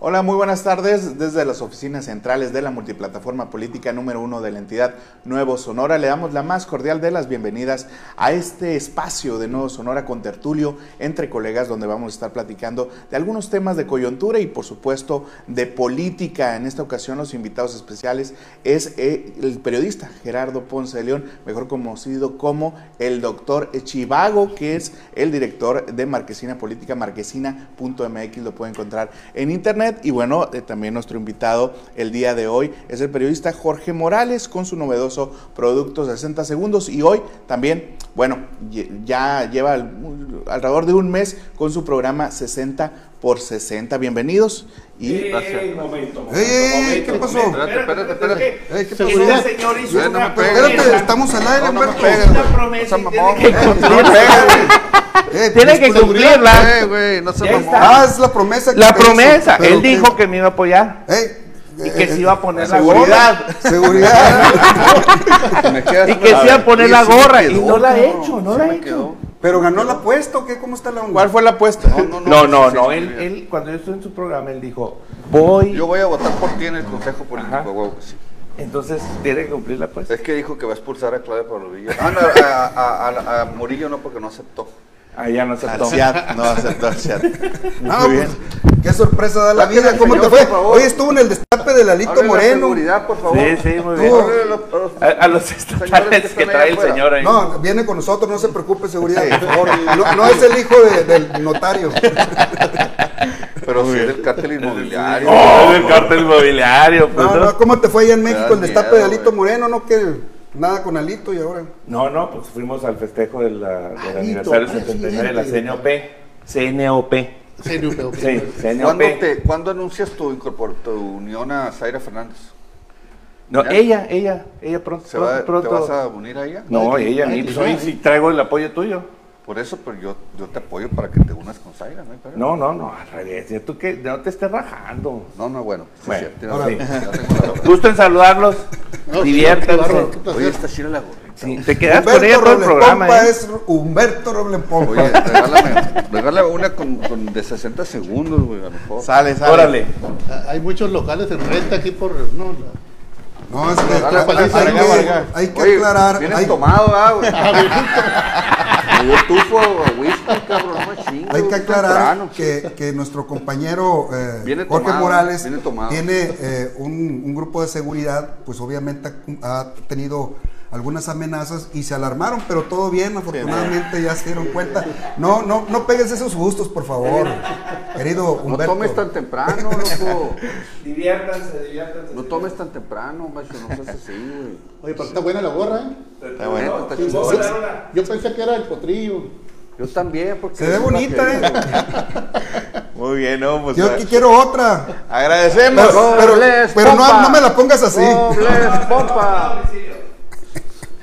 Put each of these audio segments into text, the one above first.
Hola, muy buenas tardes. Desde las oficinas centrales de la multiplataforma política número uno de la entidad Nuevo Sonora, le damos la más cordial de las bienvenidas a este espacio de Nuevo Sonora con tertulio entre colegas, donde vamos a estar platicando de algunos temas de coyuntura y, por supuesto, de política. En esta ocasión, los invitados especiales es eh, el periodista Gerardo Ponce de León, mejor conocido como el doctor Chivago, que es el director de Marquesina Política, marquesina.mx, lo puede encontrar en internet y bueno, eh, también nuestro invitado el día de hoy es el periodista Jorge Morales con su novedoso producto 60 segundos y hoy también, bueno, ya lleva alrededor de un mes con su programa 60 por 60. Bienvenidos. Y gracias. momento, momento, ¿Qué pasó? Espérate, espérate, espérate. Ey, ¿Qué pasó? Señor hizo no una Espérate, estamos al aire, no, no me Humberto. pegues, Una güey. promesa No y seas tiene que Eh, Tiene cumplirla. Eh, güey, no se mamó. Ah, es la promesa que La hizo, promesa. Él dijo que me iba a apoyar Ey, y que se iba a poner la Seguridad. gorra. Seguridad. Quedas- Y que se iba a poner la gorra. quedó, Y no la ha hecho, no la ha hecho. Pero ganó la apuesta, ¿o qué? ¿Cómo está la onda? ¿Cuál fue la apuesta? No, no, No, Él, él, cuando yo estuve en su programa, él dijo, voy. Yo voy a votar por ti en el Consejo Político, Ajá. huevo que sí. Entonces, tiene que cumplir la apuesta. Es que dijo que va a expulsar a Claudia Pablovilla. Ah, no, a, a, a- a Murillo no, porque no aceptó. Ya no se Al no aceptó al CIAT. No, Muy bien. pues, qué sorpresa da la vida. ¿Cómo te fue? Hoy estuvo en el destape de Lalito Háblale a la Moreno. seguridad, por favor. Sí, sí, muy bien. A los- a estatales que están trae allá el señor ahí. No, viene con nosotros, no se preocupe, seguridad, por favor. No, no es el hijo de- del notario. Pero sí del cártel inmobiliario. Oh, el cartel inmobiliario. pues, No, ¿no? ¿cómo te fue allá en México el destape miedo, de Alito. Moreno? No, que nada con Alito y ahora. No, no, pues fuimos al festejo de del Alito, aniversario 79 de la CNOP. CNOP. Sí, ¿Cuándo, CNOP. te, ¿Cuándo anuncias tu, tu unión a Zaira Fernández? No, ¿Ya? ella, ella, ella pronto. ¿Se va, pronto, ¿Te vas a unir a ella? No, ella, ni, pues, hoy sí traigo el apoyo tuyo. Por eso, pero yo, yo te apoyo para que te unas con Zaira, ¿no? pedo. No, no, no, al revés. Tú que no te estés rajando. No, no, bueno. sí, Bueno, sí, ahora-. Gusto en saludarlos. Diviértanse. Oye, está chida la gorrita. Sí, te quedas con ella todo el programa. Pompa ¿eh? es Humberto. Oye, regálame, regálame una con, con de 60 segundos, güey, a lo mejor. Sale, sale. Órale. Ah, Hay muchos locales en renta aquí por. No, la- No, es que hay, que, hay que Oye, aclarar. Vienes Hay, tomado, ¿ah, güey? Tufo a whisky, cabrón, no me chingues, hay que aclarar que, que nuestro compañero eh, Jorge tomado, Morales tiene eh, un, un grupo de seguridad, pues obviamente ha, ha tenido algunas amenazas y se alarmaron, pero todo bien, afortunadamente ya se dieron cuenta. No, no, no pegues esos gustos, por favor, querido No Humberto. tomes tan temprano, loco. Diviértanse, diviértanse. No tomes tan temprano, macho, no seas así, güey. Oye, pero está buena la gorra, ¿eh? Está bueno. Está. Yo pensé que era el potrillo. Yo también, porque... Se ve bonita, ¿eh? Muy bien, ¿no? Pues, Yo aquí quiero otra. agradecemos. Pero, pero- no, no me la pongas así. Robles, pompa.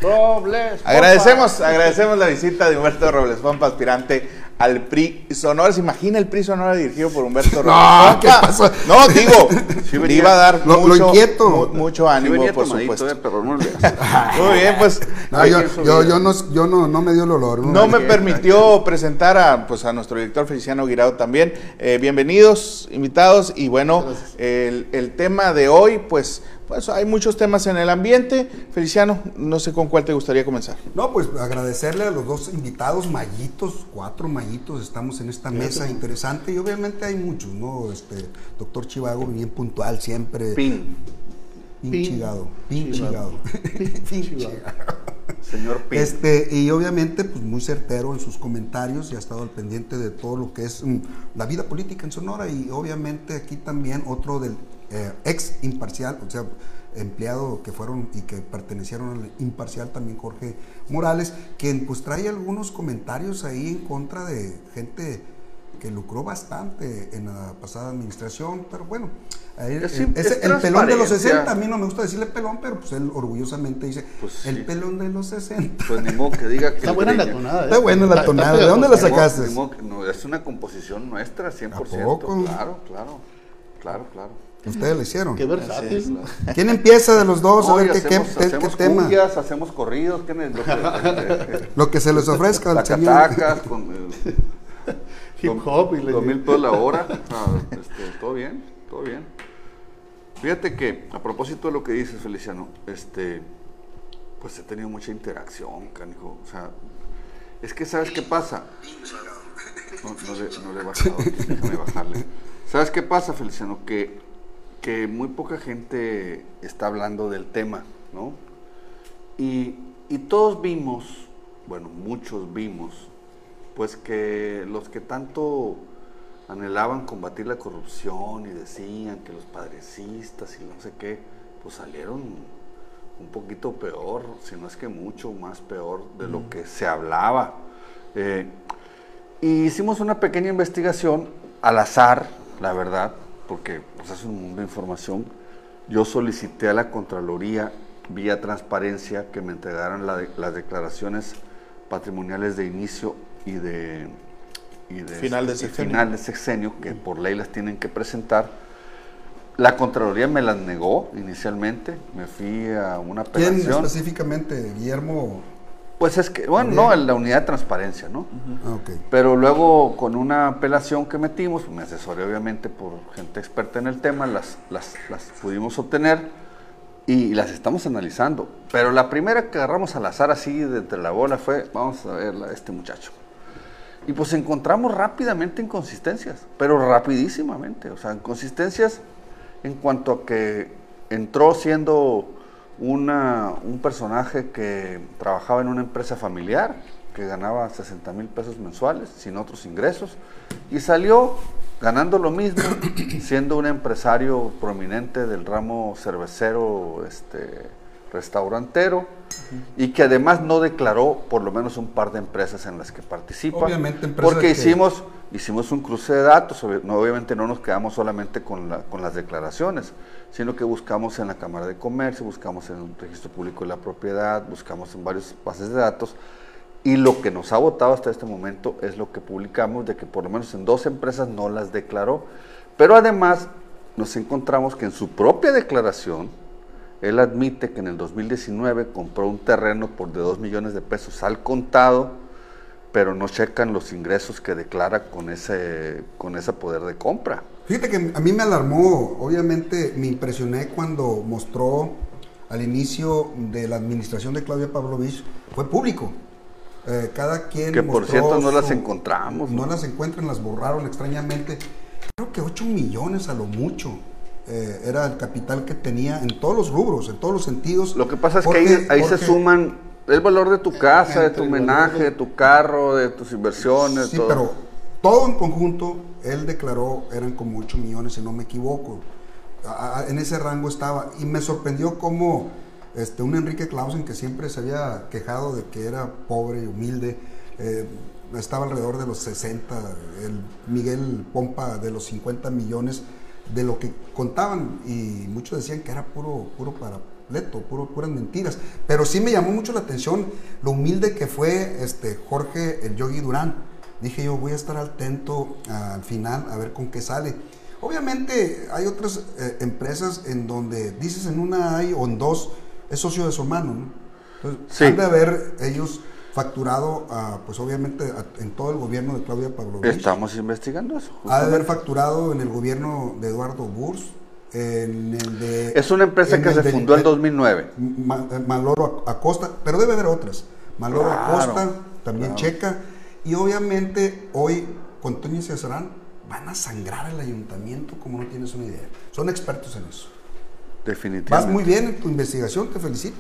Robles, pompa. Agradecemos, agradecemos la visita de Humberto Robles Pompa, aspirante al PRI Sonora. ¿Se imagina el PRI Sonora dirigido por Humberto Robles No? ¿qué pasó? No, digo, Sí venía- iba a dar Lo- lo mucho, inquieto. mu- mucho Sí ánimo, por supuesto. eh, pero no. Muy bien, pues No, yo, no, yo no, no me dio el olor. No me permitió presentar a, pues, a nuestro director Feliciano Guirao también. Eh, bienvenidos, invitados. Y bueno, el, el tema de hoy, pues, pues hay muchos temas en el ambiente. Feliciano, no sé con cuál te gustaría comenzar. No, pues agradecerle a los dos invitados, mallitos, cuatro mallitos, estamos en esta mesa interesante y obviamente hay muchos, ¿no? Este, doctor Chivago, bien puntual siempre. Pin, Pin Pin. chigado. Pin Chigado. chigado. Pin chigado. señor Pin. Este, y obviamente, pues muy certero en sus comentarios y ha estado al pendiente de todo lo que es mm, la vida política en Sonora y obviamente aquí también otro del eh, ex imparcial, o sea, empleado que fueron y que pertenecieron al imparcial también Jorge Morales, quien pues trae algunos comentarios ahí en contra de gente que lucró bastante en la pasada administración, pero bueno, ahí- Es el pelón de los transparencia. 60, a mí no me gusta decirle pelón, pero pues él orgullosamente dice, Pues el pelón de los 60. Pues ni modo que diga que... Está buena la tonada, ¿eh? Está buena la tonada. ¿De dónde la sacaste? Ni modo que- no, es una composición nuestra, 100%. ¿A poco? Claro, claro, claro, claro. Ustedes le hicieron. Qué versátil. ¿Quién empieza de los dos? No, a ver qué, qué- hacemos, qué- tema. cumbias, hacemos corridos, ¿qué es lo que... Lo que se les ofrezca al señor. Tacatacas, con... eh, Hip hop y le- Dos mil pesos la hora. Ah, este, todo bien. todo bien. Fíjate que, a propósito de lo que dices, Feliciano, este, pues he tenido mucha interacción, canijo. O sea, es que, ¿sabes qué pasa? No, no le, no le he bajado, déjame bajarle. ¿Sabes qué pasa, Feliciano? Que, que muy poca gente está hablando del tema, ¿no? Y, y todos vimos, bueno, muchos vimos, pues que los que tanto anhelaban combatir la corrupción y decían que los padrecistas y no sé qué, pues salieron un poquito peor, si no es que mucho más peor de lo que se hablaba. Eh, y hicimos una pequeña investigación al azar, la verdad, porque pues, es un mundo de información. Yo solicité a la Contraloría vía transparencia que me entregaran la de- las declaraciones patrimoniales de inicio y de, y de Final de y sexenio. final de sexenio, que por ley las tienen que presentar. La Contraloría me las negó inicialmente, me fui a una ¿Quién apelación. específicamente? Guillermo. Pues es que, bueno, no, en la unidad de transparencia, ¿no? Pero luego con una apelación que metimos, me asesoré obviamente por gente experta en el tema, las, las, las pudimos obtener y las estamos analizando. Pero la primera que agarramos al azar así de entre la bola fue, vamos a ver a este muchacho. Y pues encontramos rápidamente inconsistencias, pero rapidísimamente. O sea, inconsistencias en cuanto a que entró siendo una, un personaje que trabajaba en una empresa familiar, que ganaba 60 mil pesos mensuales, sin otros ingresos, y salió ganando lo mismo, siendo un empresario prominente del ramo cervecero, este, restaurantero, y que además no declaró por lo menos un par de empresas en las que participa. Obviamente, empresas porque que- hicimos, hicimos un cruce de datos, no, obviamente no nos quedamos solamente con, la- con las declaraciones, sino que buscamos en la Cámara de Comercio, buscamos en el Registro Público de la Propiedad, buscamos en varias bases de datos, y lo que nos ha votado hasta este momento es lo que publicamos, de que por lo menos en dos empresas no las declaró, pero además nos encontramos que en su propia declaración, él admite que en el 2019 compró un terreno por de 2 millones de pesos al contado, pero no checan los ingresos que declara con ese, con ese poder de compra. Fíjate que a mí me alarmó, obviamente me impresioné cuando mostró al inicio de la administración de Claudia Pavlovich, fue público. Eh, cada quien Que por cierto no las encontramos. No ¿no? las encuentran, las borraron extrañamente. Creo que 8 millones a lo mucho. Eh, era el capital que tenía en todos los rubros, en todos los sentidos. Lo que pasa es Porque- que ahí, ahí se suman el valor de tu casa, de tu homenaje, de- de tu carro, de tus inversiones, Sí, todo. pero todo en conjunto, él declaró, eran como 8 millones, si no me equivoco. A- a- en ese rango estaba. Y me sorprendió cómo este, un Enrique Clausen, que siempre se había quejado de que era pobre y humilde, eh, estaba alrededor de los 60, el Miguel Pompa de los 50 millones de lo que contaban. Y muchos decían que era puro, puro parapleto, puro, puras mentiras. Pero sí me llamó mucho la atención lo humilde que fue este, Jorge el Yogi Durán. Dije yo, voy a estar atento al final a ver con qué sale. Obviamente hay otras eh, empresas en donde dices en una hay o en dos es socio de su hermano, ¿no? Entonces, Sí. han de haber ellos facturado, a, pues obviamente a- en todo el gobierno de Claudia Pavlovich. Estamos investigando eso. Ha de haber facturado en el gobierno de Eduardo Burs, en el de... Es una empresa que se fundó en de- 2009. Ma- eh, Maloro Acosta, pero debe haber otras. Maloro Claro, Acosta, también claro. checa. Y obviamente hoy con Toño y Cesarán van a sangrar al ayuntamiento como no tienes una idea. Son expertos en eso. Definitivamente. Vas muy bien en tu investigación, te felicito.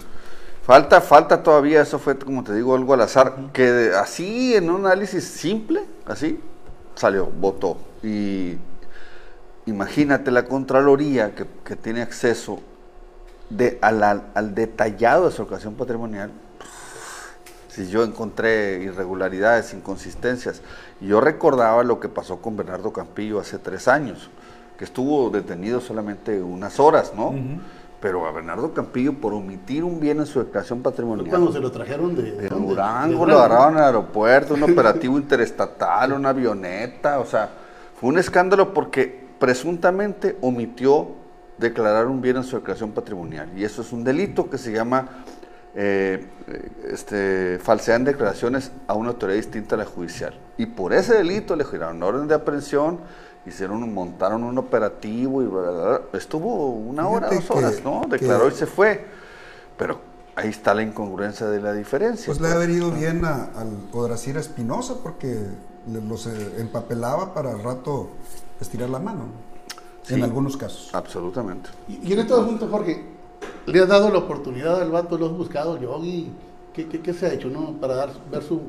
Falta, falta todavía, eso fue como te digo, algo al azar, que así en un análisis simple, así, salió, votó. Y imagínate la Contraloría que, que tiene acceso de, al, al- al detallado de su ocasión patrimonial. Si yo encontré irregularidades, inconsistencias, yo recordaba lo que pasó con Bernardo Campillo hace tres años, que estuvo detenido solamente unas horas, ¿no? Pero a Bernardo Campillo por omitir un bien en su declaración patrimonial. cuando se lo trajeron de. Durango, De lo agarraron en el aeropuerto, un operativo interestatal, una avioneta, o sea, fue un escándalo porque presuntamente omitió declarar un bien en su declaración patrimonial. Y eso es un delito que se llama eh, eh, este, falsedad en declaraciones a una autoridad distinta a la judicial. Y por ese delito le giraron orden de aprehensión hicieron, un- montaron un operativo y bla, bla, bla. estuvo una hora, Fíjate dos horas, que- ¿no? que- Declaró y se fue. Pero ahí está la incongruencia de la diferencia. Pues le ha venido bien a- al Odrasir Espinosa porque le- los eh, empapelaba para al rato estirar la mano, ¿no? en algunos casos. Absolutamente. Y, y en este asunto, Jorge, ¿le has dado la oportunidad al vato? ¿Lo has buscado, Yogi? ¿Qué, qué, qué se ha hecho, no? Para dar, ver su,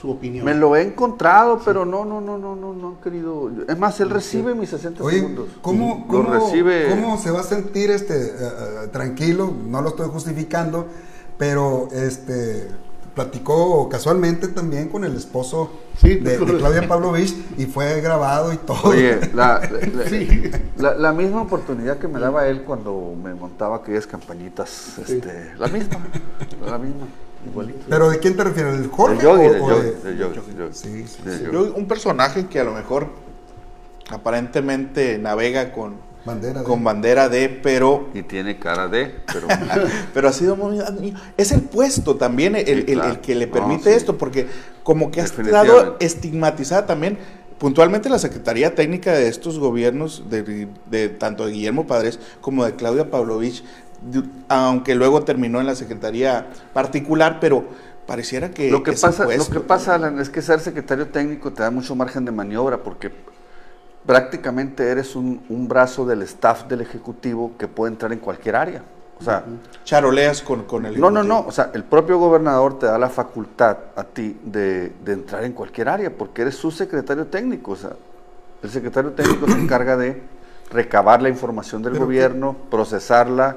su opinión. Me lo he encontrado, pero no, no, no, no, no, no han querido. Es más, él recibe mis 60 Oye, segundos. ¿cómo, Lo cómo, recibe. cómo se va a sentir este eh, eh, tranquilo? No lo estoy justificando, pero este platicó casualmente también con el esposo Sí, de, de Claudia Pavlovich y fue grabado y todo. Oye, la, la- Sí. la- la misma oportunidad que me daba él cuando me montaba aquellas campañitas, este, la misma, la misma, igualito. ¿Pero de quién te refieres? ¿Del Jorge? Del yogi, o- del del yogi. Sí, un personaje que a lo mejor aparentemente navega con, Bandera de- con bandera de, pero, Y tiene cara de, pero pero ha sido muy... Es el puesto también el, el- claro. el que le No, permite sí. esto, porque como que ha estado estigmatizada también puntualmente la Secretaría Técnica de estos gobiernos, de, de tanto de Guillermo Padres como de Claudia Pavlovich, aunque luego terminó en la Secretaría particular, pero pareciera que... lo que pasa, lo que pasa, Alan, es que ser secretario técnico te da mucho margen de maniobra porque prácticamente eres un, un brazo del staff del ejecutivo que puede entrar en cualquier área. O sea, charoleas con, con el... No, no, no. O sea, el propio gobernador te da la facultad a ti de, de entrar en cualquier área porque eres su secretario técnico. O sea, el secretario técnico se encarga de recabar la información del gobierno, procesarla,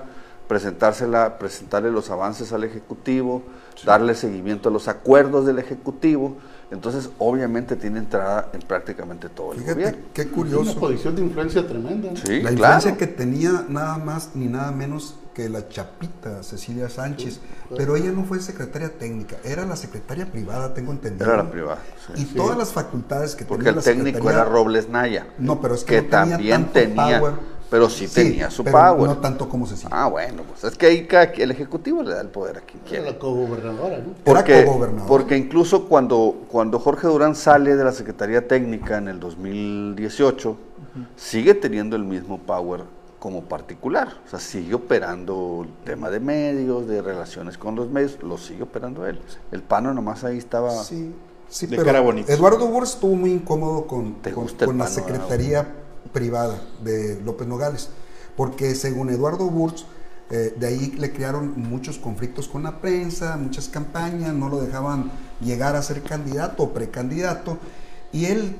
presentársela, presentarle los avances al ejecutivo, darle seguimiento a los acuerdos del ejecutivo. Entonces, obviamente, tiene entrada en prácticamente todo el Fíjate gobierno. qué Una curioso. posición de influencia tremenda. ¿no? Sí, la claro. influencia que tenía nada más ni nada menos que la chapita Cecilia Sánchez, pero ella no fue secretaria técnica, era la secretaria privada, tengo entendido. Era la privada. sí. Y todas las facultades que Porque tenía el la técnico secretaría- era Robles Naya. No, pero es que, no tenía también tanto tenía, power. Pero sí, tenía su pero power. No tanto como Cecilia. Ah, bueno, pues es que ahí cada- el ejecutivo le da el poder a quien Era quiere. la cogobernadora, ¿no? Era Porque, cogobernador. porque incluso cuando, cuando Jorge Durán sale de la Secretaría Técnica en el 2018, sigue teniendo el mismo power como particular. O sea, sigue operando el tema de medios, de relaciones con los medios, lo sigue operando él. El pano nomás ahí estaba... Sí, sí, De pero cara bonita. Eduardo Burs estuvo muy incómodo con, ¿Te con, gusta el con la secretaría privada de López Nogales, porque según Eduardo Burs, eh, de ahí le crearon muchos conflictos con la prensa, muchas campañas, no lo dejaban llegar a ser candidato o precandidato, y él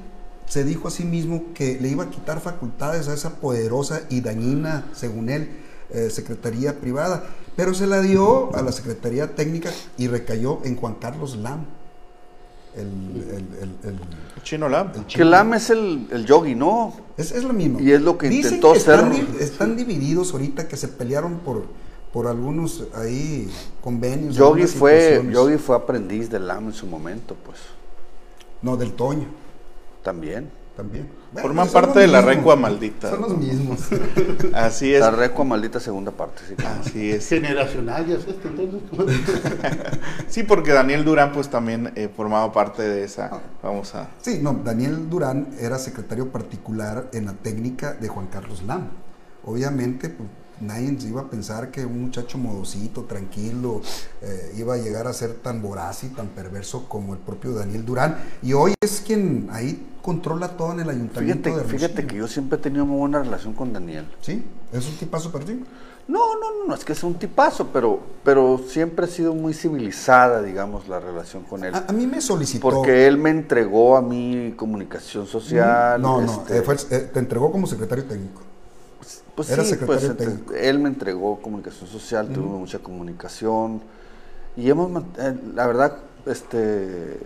se dijo a sí mismo que le iba a quitar facultades a esa poderosa y dañina, según él, eh, secretaría privada, pero se la dio a la secretaría técnica y recayó en Juan Carlos Lam, el, el- el- el- Chino Lam. el Que. Lam es el, el yogi, ¿no? Es, es lo mismo. Y es lo que Dicen intentó que están, ser- están divididos ahorita, que se pelearon por, por algunos ahí convenios. Yogi fue. Yogi fue aprendiz de Lam en su momento, pues. No, del Toño También. También. Bueno, Forman parte de la mismos. recua maldita. Son los mismos. Así es. La recua maldita segunda parte, sí. Así es. Generacional ya es este, entonces. Sí, porque Daniel Durán pues también eh, formaba parte de esa. Vamos a... Sí, no, Daniel Durán era secretario particular en la técnica de Juan Carlos Lam. Obviamente, pues, nadie se iba a pensar que un muchacho modosito, tranquilo, eh, iba a llegar a ser tan voraz y tan perverso como el propio Daniel Durán. Y hoy es quien ahí controla todo en el ayuntamiento Fíjate, de fíjate que yo siempre he tenido muy buena relación con Daniel. Sí, es un tipazo para ti. No, no, no, no es que sea un tipazo, pero, pero siempre ha sido muy civilizada, digamos, la relación con él. A, a mí me solicitó. Porque él me entregó a mí comunicación social. No, no, este, eh, fue eh, te entregó como secretario técnico. Pues Era sí, secretario pues, técnico. él me entregó comunicación social, tuvimos mucha comunicación y hemos, eh, la verdad, este,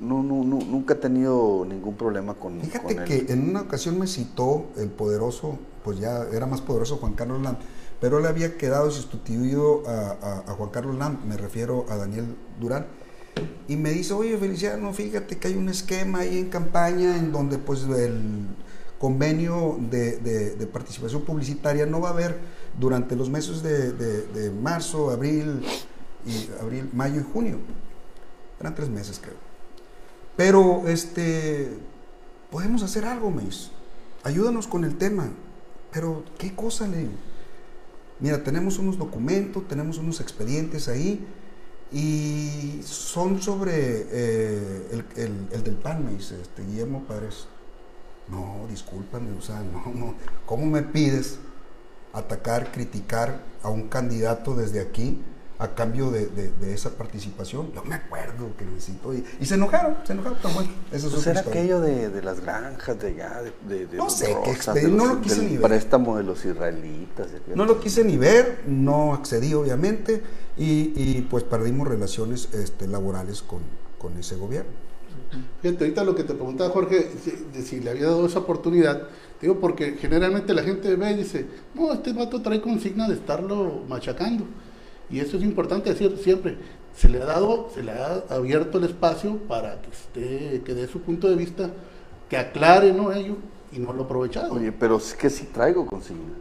no, no, no, nunca he tenido ningún problema con, Fíjate con él. que en una ocasión me citó el poderoso, pues ya era más poderoso Juan Carlos Lam, pero él había quedado sustituido a, a- a Juan Carlos Lam, me refiero a Daniel Durán, y me dice, oye Feliciano, fíjate que hay un esquema ahí en campaña en donde pues el convenio de, participación publicitaria no va a haber durante los meses de, marzo, abril, y mayo y junio. Eran tres meses creo. Pero este podemos hacer algo, me dice. ayúdanos con el tema. Pero, ¿qué cosa le? Mira, tenemos unos documentos, tenemos unos expedientes ahí y son sobre eh, el, el- el del PAN, me dice este, Guillermo Párez. No, discúlpame, o sea, no, no. ¿Cómo me pides atacar, criticar a un candidato desde aquí a cambio de, de- de esa participación? Yo me acuerdo que necesito. Y, y se enojaron, se enojaron, pero bueno, esa es Pues era historia. aquello de, de las granjas de allá, de, No los sé Rosas, expedi- de no los- lo quise ni ver. préstamo de los israelitas. No lo quise ni ver, no accedí obviamente y, y, pues perdimos relaciones este, laborales con, con ese gobierno. Fíjate, ahorita lo que te preguntaba Jorge, si, de si le había dado esa oportunidad, digo porque generalmente la gente ve y dice, no, este vato trae consigna de estarlo machacando. Y eso es importante decir siempre, se le ha dado, se le ha abierto el espacio para que esté, que dé su punto de vista, que aclare ¿no? ello y no lo ha aprovechado. Oye, pero es que sí traigo consigna.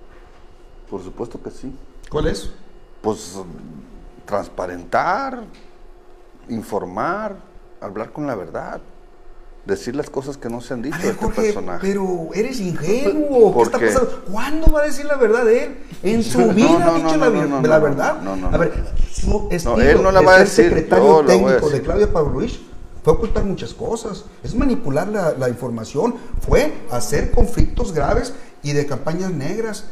Por supuesto que sí. ¿Cuál es? Pues mm, transparentar, informar, hablar con la verdad, decir las cosas que no se han dicho A de ver, este Jorge, personaje. pero eres ingenuo. ¿Qué ¿Por está pasando? ¿Cuándo va a decir la verdad él? En su No, vida no, ha dicho no, la, no, no, la no, verdad. no, no, a no. ver, su estilo él no la de va a ser decir, secretario a técnico de. Claudia Pablo Luis fue ocultar muchas cosas. Es manipular la, la información. Fue hacer conflictos graves y de campañas negras.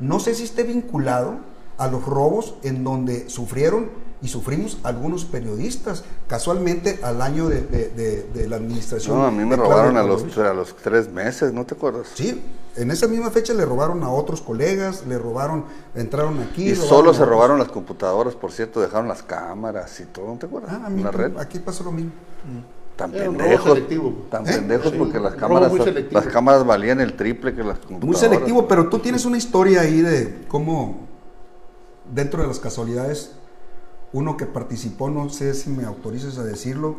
No sé si esté vinculado a los robos en donde sufrieron y sufrimos algunos periodistas. Casualmente al año de, de- de- de la administración. No, a mí me robaron a los, a los tres meses, ¿no te acuerdas? Sí, en esa misma fecha le robaron a otros colegas, le robaron, entraron aquí. Y solo se otros. robaron las computadoras, por cierto, dejaron las cámaras y todo, ¿no te acuerdas? Ah, a mí la red. aquí pasó lo mismo. Tan Era pendejos, tan ¿Eh? pendejos Sí, porque las cámaras, muy selectivo. las cámaras valían el triple que las computadoras. Muy selectivo, pero tú tienes una historia ahí de cómo, dentro de las casualidades, uno que participó, no sé si me autorizas a decirlo,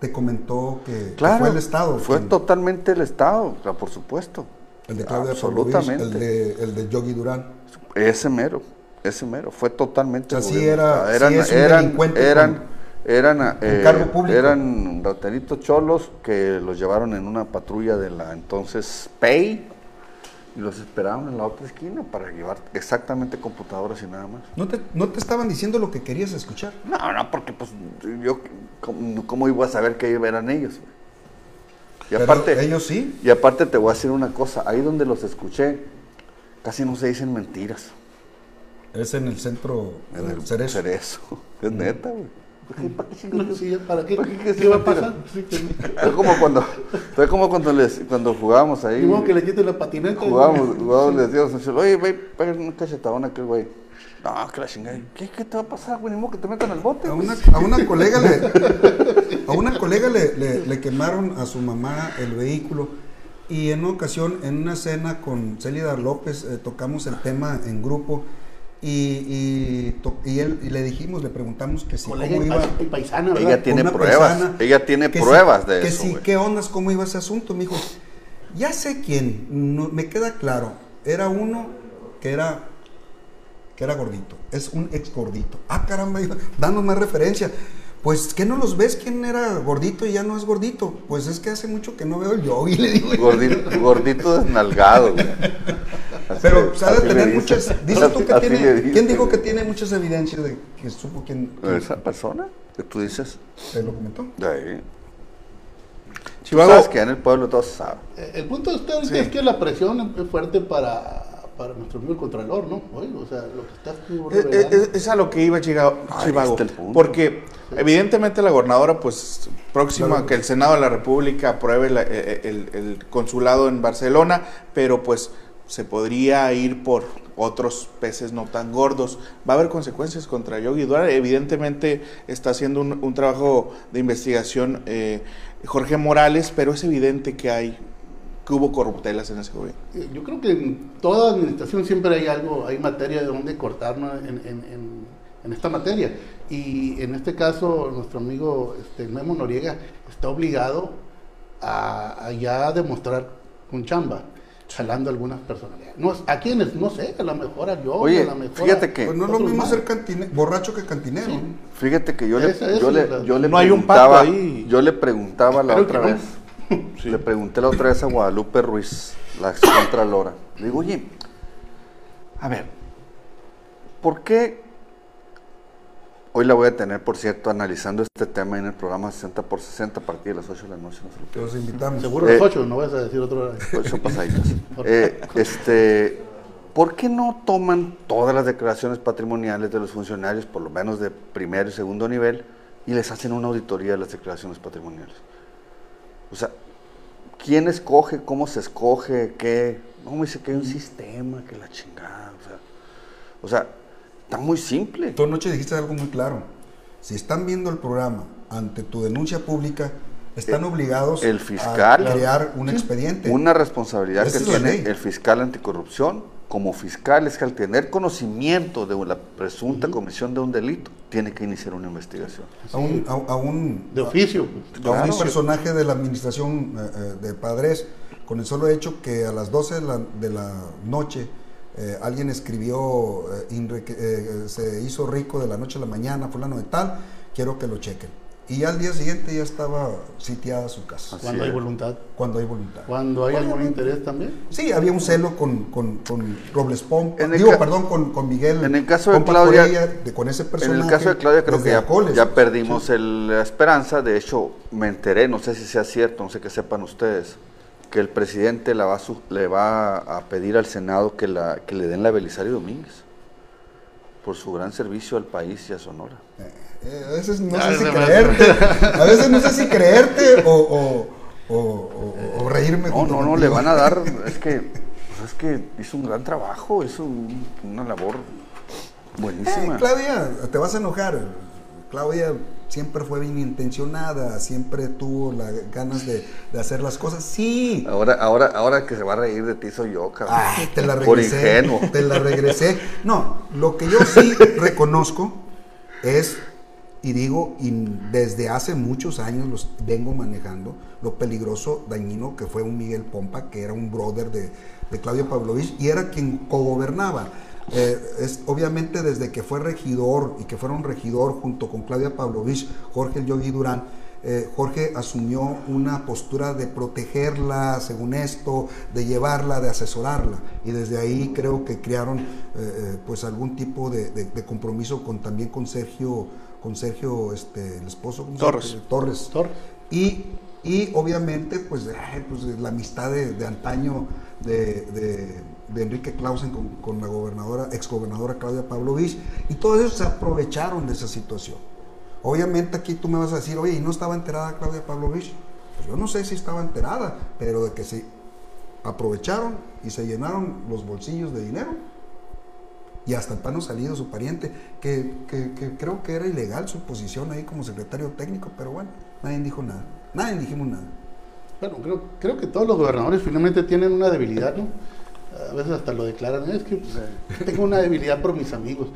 te comentó que, que Claro, fue el Estado. Fue quien- totalmente el Estado, o sea, por supuesto. el de Claudia Absolutamente. el de, el de Yogi Durán. Ese mero, ese mero, fue totalmente. O el sea, sí era- eran, sí es un eran, delincuente eran, con- eran, eh, eran rateritos cholos que los llevaron en una patrulla de la entonces PEI y los esperaron en la otra esquina para llevar exactamente computadoras y nada más. ¿No te, no te estaban diciendo lo que querías escuchar. No, no, porque pues yo, ¿cómo, cómo iba a saber que eran ellos? Y Pero aparte, ellos sí. y aparte te voy a decir una cosa, ahí donde los escuché, casi no se dicen mentiras. Es en el centro En el Cerezo. cerezo. Es neta, güey. ¿Para qué ¿Para qué? ¿Para qué ¿Qué, va a pasar? Fue como cuando, fue como cuando les, cuando jugábamos ahí. Modo que le quiten la patineta. Jugábamos, jugábamos, les decíamos, oye, güey, pégale una cachetadona a aquel güey. No, que la chingada. ¿Qué, ¿Qué te va a pasar, güey? Ni modo que te metan al bote, A una, a una colega le, a una colega le, le- le quemaron a su mamá el vehículo y en una ocasión, en una cena con Celida López, eh, tocamos el tema en grupo y, y, to- y él, y le dijimos, le preguntamos que si cómo y iba. Ella tiene pruebas, paisana, ella tiene que si- pruebas de que eso, si, güey. ¿Qué ondas? ¿Cómo iba ese asunto? Me dijo, ya sé quién, no- me queda claro. Era uno que era que era gordito, es un ex gordito. Ah, caramba, danos más referencia. Pues, ¿qué no los ves quién era gordito y ya no es gordito? Pues es que hace mucho que no veo el yogi, le digo. Gordito, gordito desnalgado, güey. Pero se ha de tener muchas. Dices tú que tiene. ¿Quién dijo que tiene muchas evidencias de que supo quién, quién ¿Esa persona que tú dices? te lo comentó? De ahí. Tú Chivago, sabes que en el pueblo todo se sabe. Eh, El punto está ahorita Sí. es que la presión es fuerte para, para nuestro amigo el Contralor, ¿no? Oye, o sea, lo que estás tú Es, revelando. es- es a lo que iba Chiga- Ahí Chivago. está. Porque evidentemente la gobernadora, pues próxima a que el Senado de la República apruebe la- eh, el, el consulado en Barcelona, pero pues se podría ir por otros peces no tan gordos. Va a haber consecuencias contra Yogi Duarte. Evidentemente está haciendo un, trabajo de investigación eh, Jorge Morales, pero es evidente que hay que hubo corruptelas en ese gobierno. Eh, Yo creo que en toda administración siempre hay algo, hay materia de donde cortar ¿no? en, en- en- en esta materia. Y en este caso, nuestro amigo este, Memo Noriega está obligado a, a ya demostrar con chamba, jalando algunas personalidades. No, a quienes, no sé, a lo mejor a yo, Oye, a lo mejor fíjate a que- Pues no es lo mismo más. ser cantine- borracho que cantinero. Fíjate que yo le, Esa- esa yo le, yo le No hay un preguntaba, pacto ahí. yo le preguntaba la otra vez, Le pregunté la otra vez a Guadalupe Ruiz, la ex contralora. Le digo, oye, a ver, ¿por qué? Hoy la voy a tener, por cierto, analizando este tema en el programa 60 por 60 a partir de las 8 de la noche. No. Los invitamos. Seguro Eh, los ocho, no vas a decir otra hora. Ocho pasaditas. Eh, este, ¿Por qué no toman todas las declaraciones patrimoniales de los funcionarios, por lo menos de primer y segundo nivel, y les hacen una auditoría de las declaraciones patrimoniales? O sea, ¿quién escoge? ¿Cómo se escoge? ¿Qué? No, me dice que hay un sistema, que la chingada. O sea, o sea está muy simple. Tú anoche dijiste algo muy claro. Si están viendo el programa ante tu denuncia pública, están obligados el fiscal- a crear un expediente. Una responsabilidad que tiene el fiscal anticorrupción como fiscal es que al tener conocimiento de la presunta comisión de un delito, tiene que iniciar una investigación. a un, a, a un, De oficio. pues. a un personaje de la administración eh, eh, de Padres, con el solo hecho que a las 12 de la, de la noche eh, alguien escribió, eh, eh, se hizo rico de la noche a la mañana, fulano de tal, quiero que lo chequen. Y al día siguiente ya estaba sitiada su casa, Así Cuando hay voluntad. cuando hay voluntad. Cuando hay algún interés también. Sí, había un celo con, con, con Robles Pompa, En digo, ca- perdón, con, con Miguel. En el caso de Claudia- Corella, de- con ese En personaje. el caso de Claudia creo que ya, Acoles. ya perdimos el- la esperanza, de hecho me enteré, no sé si sea cierto, no sé que sepan ustedes, que el presidente la va a su- le va a pedir al Senado que, la, que le den la Belisario Domínguez por su gran servicio al país y a Sonora. Eh, a veces no Ah, sé si creerte, a veces no sé si creerte o, o, o, o- o reírme. No, no, no, le van a dar, es que, pues es que hizo un gran trabajo, hizo un- una labor buenísima. Eh, Claudia, te vas a enojar. Claudia siempre fue bien intencionada, siempre tuvo las ganas de, de hacer las cosas. Sí. Ahora, ahora, ahora que se va a reír de ti soy yo, cabrón. Ay, te la Por regresé. ingenuo. Te la regresé. No, lo que yo sí reconozco es, y digo, y desde hace muchos años los vengo manejando, lo peligroso, dañino que fue un Miguel Pompa, que era un brother de, de Claudio Pavlovich y era quien cogobernaba. Eh, es obviamente desde que fue regidor y que fueron regidor junto con Claudia Pavlovich, Jorge el Yogi Durán, eh, Jorge asumió una postura de protegerla, según esto, de llevarla, de asesorarla. Y desde ahí creo que crearon eh, pues algún tipo de, de- de compromiso con también con Sergio, con Sergio, este, el esposo. Torres. Torres. Torres. Y, y obviamente, pues, ay, pues, la amistad de, de antaño de, de- Enrique Clausen con, con la gobernadora, exgobernadora Claudia Pavlovich, y todos ellos se aprovecharon de esa situación. Obviamente aquí tú me vas a decir, oye, ¿y no estaba enterada Claudia Pavlovich? Pues yo no sé si estaba enterada, pero de que se aprovecharon y se llenaron los bolsillos de dinero. Y hasta el pano salido su pariente, que, que- que creo que era ilegal su posición ahí como secretario técnico, pero bueno, nadie dijo nada. Nadie dijimos nada. Bueno, creo, creo que todos los gobernadores finalmente tienen una debilidad, ¿no? A veces hasta lo declaran, es que pues, tengo una debilidad por mis amigos.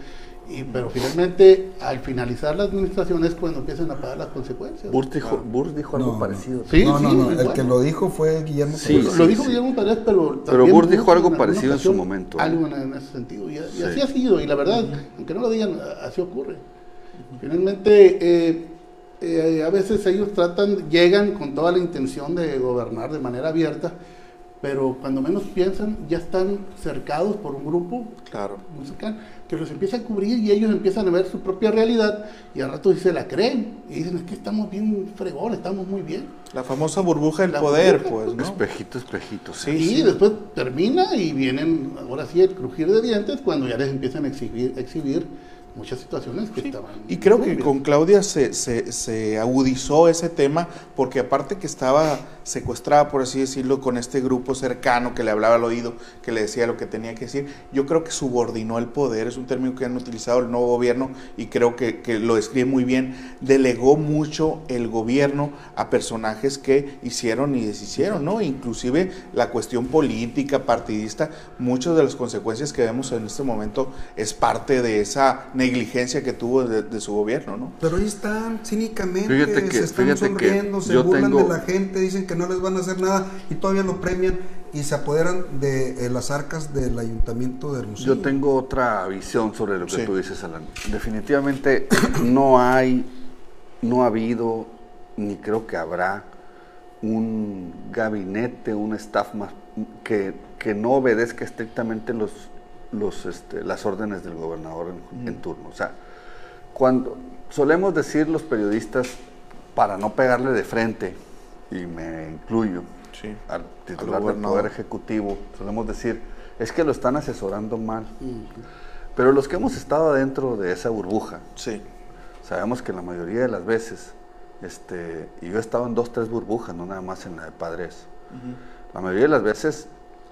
Y, pero finalmente, al finalizar la administración es cuando empiezan a pagar las consecuencias. Burs dijo, Burs dijo algo No, no. parecido. Sí, no, no, sí, no, muy el bueno. que lo dijo fue Guillermo Sí, lo dijo sí. Guillermo Paredes, pero Pero Burs dijo algo en parecido en su momento, ¿no? Algo en, en ese sentido. Y, y Sí. así ha sido, y la verdad, aunque no lo digan, así ocurre. Finalmente, eh, eh, a veces ellos tratan, llegan con toda la intención de gobernar de manera abierta, pero cuando menos piensan, ya están cercados por un grupo Claro. cercano, que los empieza a cubrir y ellos empiezan a ver su propia realidad y al rato se la creen y dicen, es que estamos bien fregón, estamos muy bien. La famosa burbuja del La poder, burbuja, pues, ¿no? Espejito, espejito. Sí, y sí. después termina y vienen, ahora sí, el crujir de dientes cuando ya les empiezan a exhibir, exhibir muchas situaciones que estaban. Y creo que turbias. con Claudia se, se, se agudizó ese tema, porque aparte que estaba secuestrada, por así decirlo, con este grupo cercano que le hablaba al oído, que le decía lo que tenía que decir, yo creo que subordinó el poder, es un término que han utilizado el nuevo gobierno y creo que, que lo describe muy bien, delegó mucho el gobierno a personajes que hicieron y deshicieron, ¿no? Inclusive la cuestión política, partidista, muchas de las consecuencias que vemos en este momento es parte de esa negligencia que tuvo de, de su gobierno, ¿no? Pero ahí están, cínicamente, Fíjate que- se están fíjate que sonriendo, se burlan tengo- de la gente, dicen que no les van a hacer nada y todavía lo premian y se apoderan de eh, las arcas del ayuntamiento de Hermosillo. Yo tengo otra visión sobre lo que Sí. tú dices, Alan. Definitivamente no hay, no ha habido, ni creo que habrá un gabinete, un staff más que, que no obedezca estrictamente los, los, este, las órdenes del gobernador en, en turno. O sea, cuando solemos decir los periodistas, para no pegarle de frente, y me incluyo, Sí. al titular del. Poder Ejecutivo, solemos decir, es que lo están asesorando mal. Pero los que hemos estado adentro de esa burbuja, Sí. sabemos que la mayoría de las veces, este, y yo he estado en dos, tres burbujas, no nada más en la de padres, la mayoría de las veces,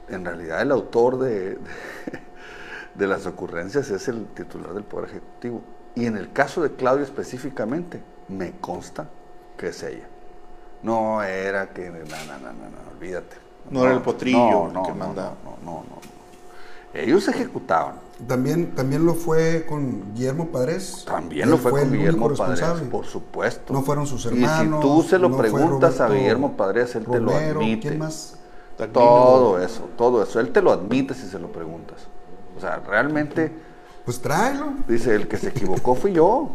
en realidad el autor de, de, de las ocurrencias es el titular del Poder Ejecutivo. Y en el caso de Claudia específicamente, me consta que es ella. No era que, no, no, no, no, no, olvídate. No era el potrillo no, el no, que mandaba. No, no, no, no. Ellos ejecutaban. También, también lo fue con Guillermo Padres. También lo fue, con Guillermo Padres, responsable. por supuesto. No fueron sus Y hermanos. si tú se lo preguntas a Guillermo Padres, él te lo admite. ¿Quién más? Todo eso, todo eso. Él te lo admite si se lo preguntas. O sea, realmente, Pues tráelo. dice, el que se equivocó fui yo.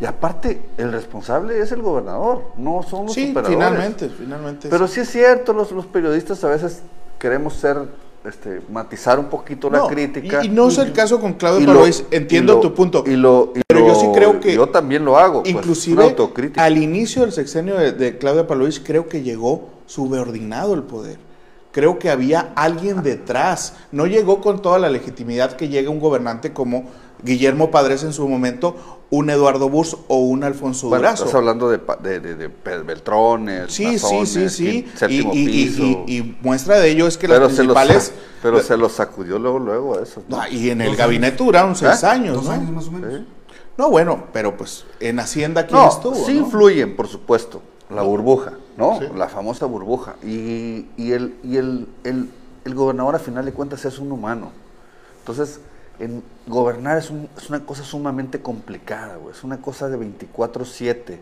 Y aparte, el responsable es el gobernador, no son los Sí, operadores. finalmente, finalmente. Pero sí es cierto, los, los periodistas a veces queremos ser, este, matizar un poquito la crítica. Y, y no es el caso con Claudio Palois, entiendo lo- tu punto. Y lo, y pero yo sí creo que Yo también lo hago. pues, Inclusive al inicio del sexenio de, de Claudia Palois creo que llegó subordinado el poder. Creo que había alguien detrás. No llegó con toda la legitimidad que llega un gobernante como Guillermo Padres en su momento, un Eduardo Burs o un Alfonso Bueno, Durazo. estás hablando de, pa- de, de, de Beltrones, Sí, sí, Mazones, sí, sí. séptimo y, y- y- piso. y- y muestra de ello es que pero las se los, principales... pero se los sacudió luego, luego a esos. ¿no? No, y en el gabinete duraron seis ¿Eh? años, Dos ¿no? años más o menos. Sí. No, bueno, pero pues en Hacienda quién No, estuvo, sí ¿no? influyen, por supuesto. La burbuja, ¿no? Sí. La famosa burbuja. Y, y, el, y el, el, el gobernador, a final de cuentas, es un humano. Entonces, en gobernar es, un- es una cosa sumamente complicada, güey. Es una cosa de 24-7.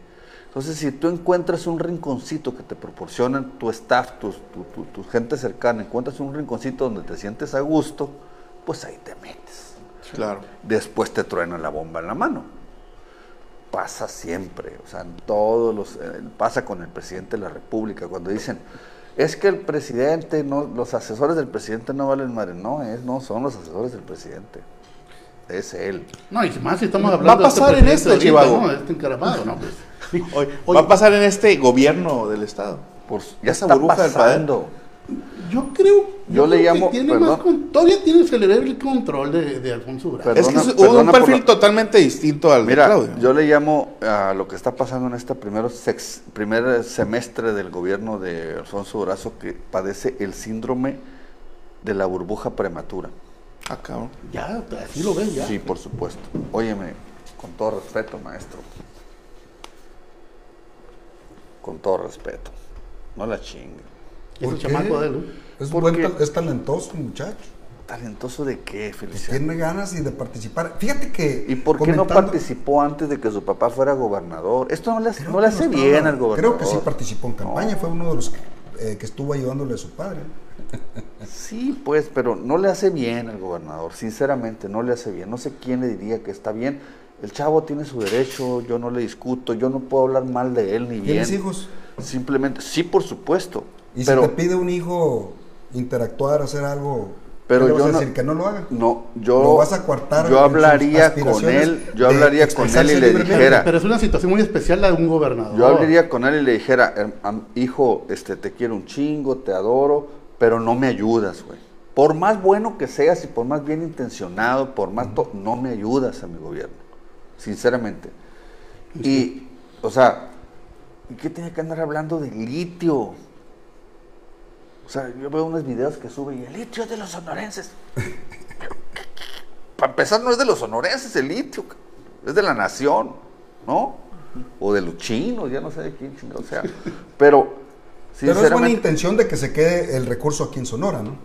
Entonces, si tú encuentras un rinconcito que te proporcionan tu staff, tus- tu, tu- tu gente cercana, encuentras un rinconcito donde te sientes a gusto, pues ahí te metes. Claro. Después te truena la bomba en la mano. Pasa siempre, o sea, en todos los, eh, pasa con el presidente de la República, cuando dicen, es que el presidente, no, los asesores del presidente no valen madre, no, es, no son los asesores del presidente, es él. No, y más si estamos Va a hablando pasar de en este, ahorita, Chivago. ¿no? Este encaramado, ¿no? Pues, Hoy, Oye, va a pasar en este gobierno del Estado. Por, ya Esa está burbuja del pasando. Yo creo, Yo le llamo- tiene perdón. más con- todavía tiene el el control de, de Alfonso Durazo. Perdón. es que es Perdona- un perdona por perfil la- totalmente distinto al Mira, de Claudio. yo le llamo a lo que está pasando en este primer, sex- primer semestre del gobierno de Alfonso Durazo que padece el síndrome de la burbuja prematura. Ah, cabrón. Ya, así lo ves, ya. Sí, por supuesto. Óyeme, con todo respeto, maestro. Con todo respeto. No la chingue. Es el ¿Por qué? chamaco de él. Es, ¿Por buen es talentoso, muchacho. ¿Talentoso de qué, Feliciano? Tiene ganas y de participar. Fíjate que. ¿Y por qué no participó antes de que su papá fuera gobernador? Esto no le hace, no le hace estaba- bien al gobernador. Creo que sí participó en campaña, fue uno de los que, eh, que estuvo ayudándole a su padre. Sí, pues, pero no le hace bien al gobernador, sinceramente, no le hace bien. No sé quién le diría que está bien. El chavo tiene su derecho, yo no le discuto, yo no puedo hablar mal de él ni bien. ¿Tienes hijos? Simplemente, sí, por supuesto. Y pero si te pide un hijo interactuar, hacer algo, Pero ¿qué le vas yo a no- decir que no lo haga. no, yo, Lo vas a coartar yo hablaría con él, yo hablaría con él y le dijera, Pero es una situación muy especial la de un gobernador. yo hablaría con él y le dijera, "Herm- am- hijo, este, te quiero un chingo, te adoro, pero no me ayudas, güey. Por más bueno que seas y por más bien intencionado, por más to- no me ayudas a mi gobierno, sinceramente. Y, o sea, ¿y qué tiene que andar hablando de litio? O sea, yo veo unos videos que sube y el litio es de los sonorenses. Para empezar, no es de los sonorenses el litio, es de la nación, ¿no? O de los chinos, ya no sé de quién chingado sea. Pero, Pero es buena intención de que se quede el recurso aquí en Sonora, ¿no?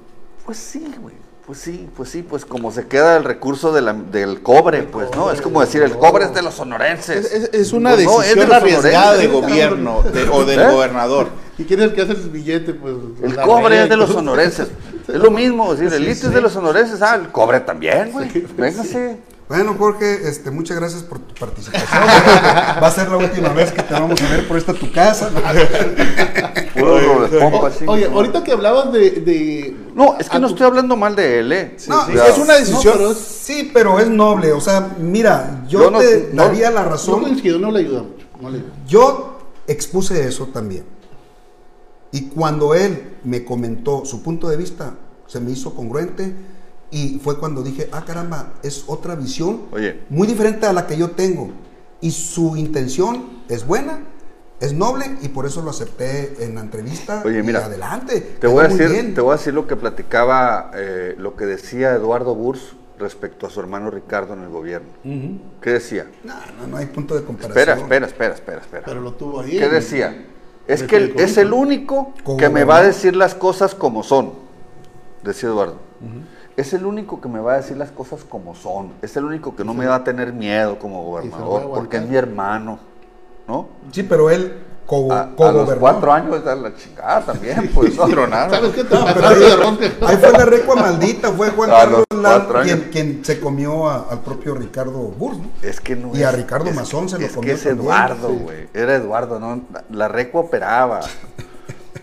pues sí, güey. Pues sí, pues sí, pues como se queda el recurso de la- del cobre, pues, ¿no? Es como decir, el cobre es de los sonorenses. Es, es- es una Pues no, es de decisión arriesgada de gobierno de- o del ¿Eh? gobernador. ¿Y quién es el que hace el billete? Pues, El cobre red es de los sonorenses. Es lo mismo, decir, el Sí, litio es de los sonorenses. Ah, el cobre también, güey. Sí, Véngase. Bueno, Jorge, este, muchas gracias por tu participación. Va a ser la última vez que te vamos a ver por esta tu casa. Puro doble pompa, O- sí. oye, ahorita que hablabas de... de- No, es que a no tu- estoy hablando mal de él, ¿eh? No, sí, es una decisión. pero es- Sí, pero es noble. O sea, mira, yo, Yo no- te no- daría la No razón. coincido, no le ayuda mucho. No le ayuda. Yo expuse eso también. Y cuando él me comentó su punto de vista, se me hizo congruente y fue cuando dije, ah, caramba, es otra visión Oye. muy diferente a la que yo tengo. Y su intención es buena, es noble y por eso lo acepté en la entrevista. Oye, y mira, adelante. Te voy, a decir, bien. te voy a decir lo que platicaba, eh, lo que decía Eduardo Burs respecto a su hermano Ricardo en el gobierno. ¿Qué decía? No, no, no hay punto de comparación. Espera, espera, espera, espera, espera. Pero lo tuvo ahí. ¿Qué decía? Es que el es el único que me va a decir las cosas como son, decía Eduardo. Es el único que me va a decir las cosas como son. Es el único que no me va a tener miedo como gobernador, porque es mi hermano, ¿no? Sí, pero él co- A, a los cuatro años de la chingada también, pues. ¿no? ¿Sabes qué No, ahí, fue la recua maldita, fue Juan Carlos años. quien, quien se comió a- al propio Ricardo Burs, ¿no? Es que no Y a es- Ricardo es- Mazón se lo es comió que es Eduardo, sí. güey. Era Eduardo, ¿no? La recua operaba.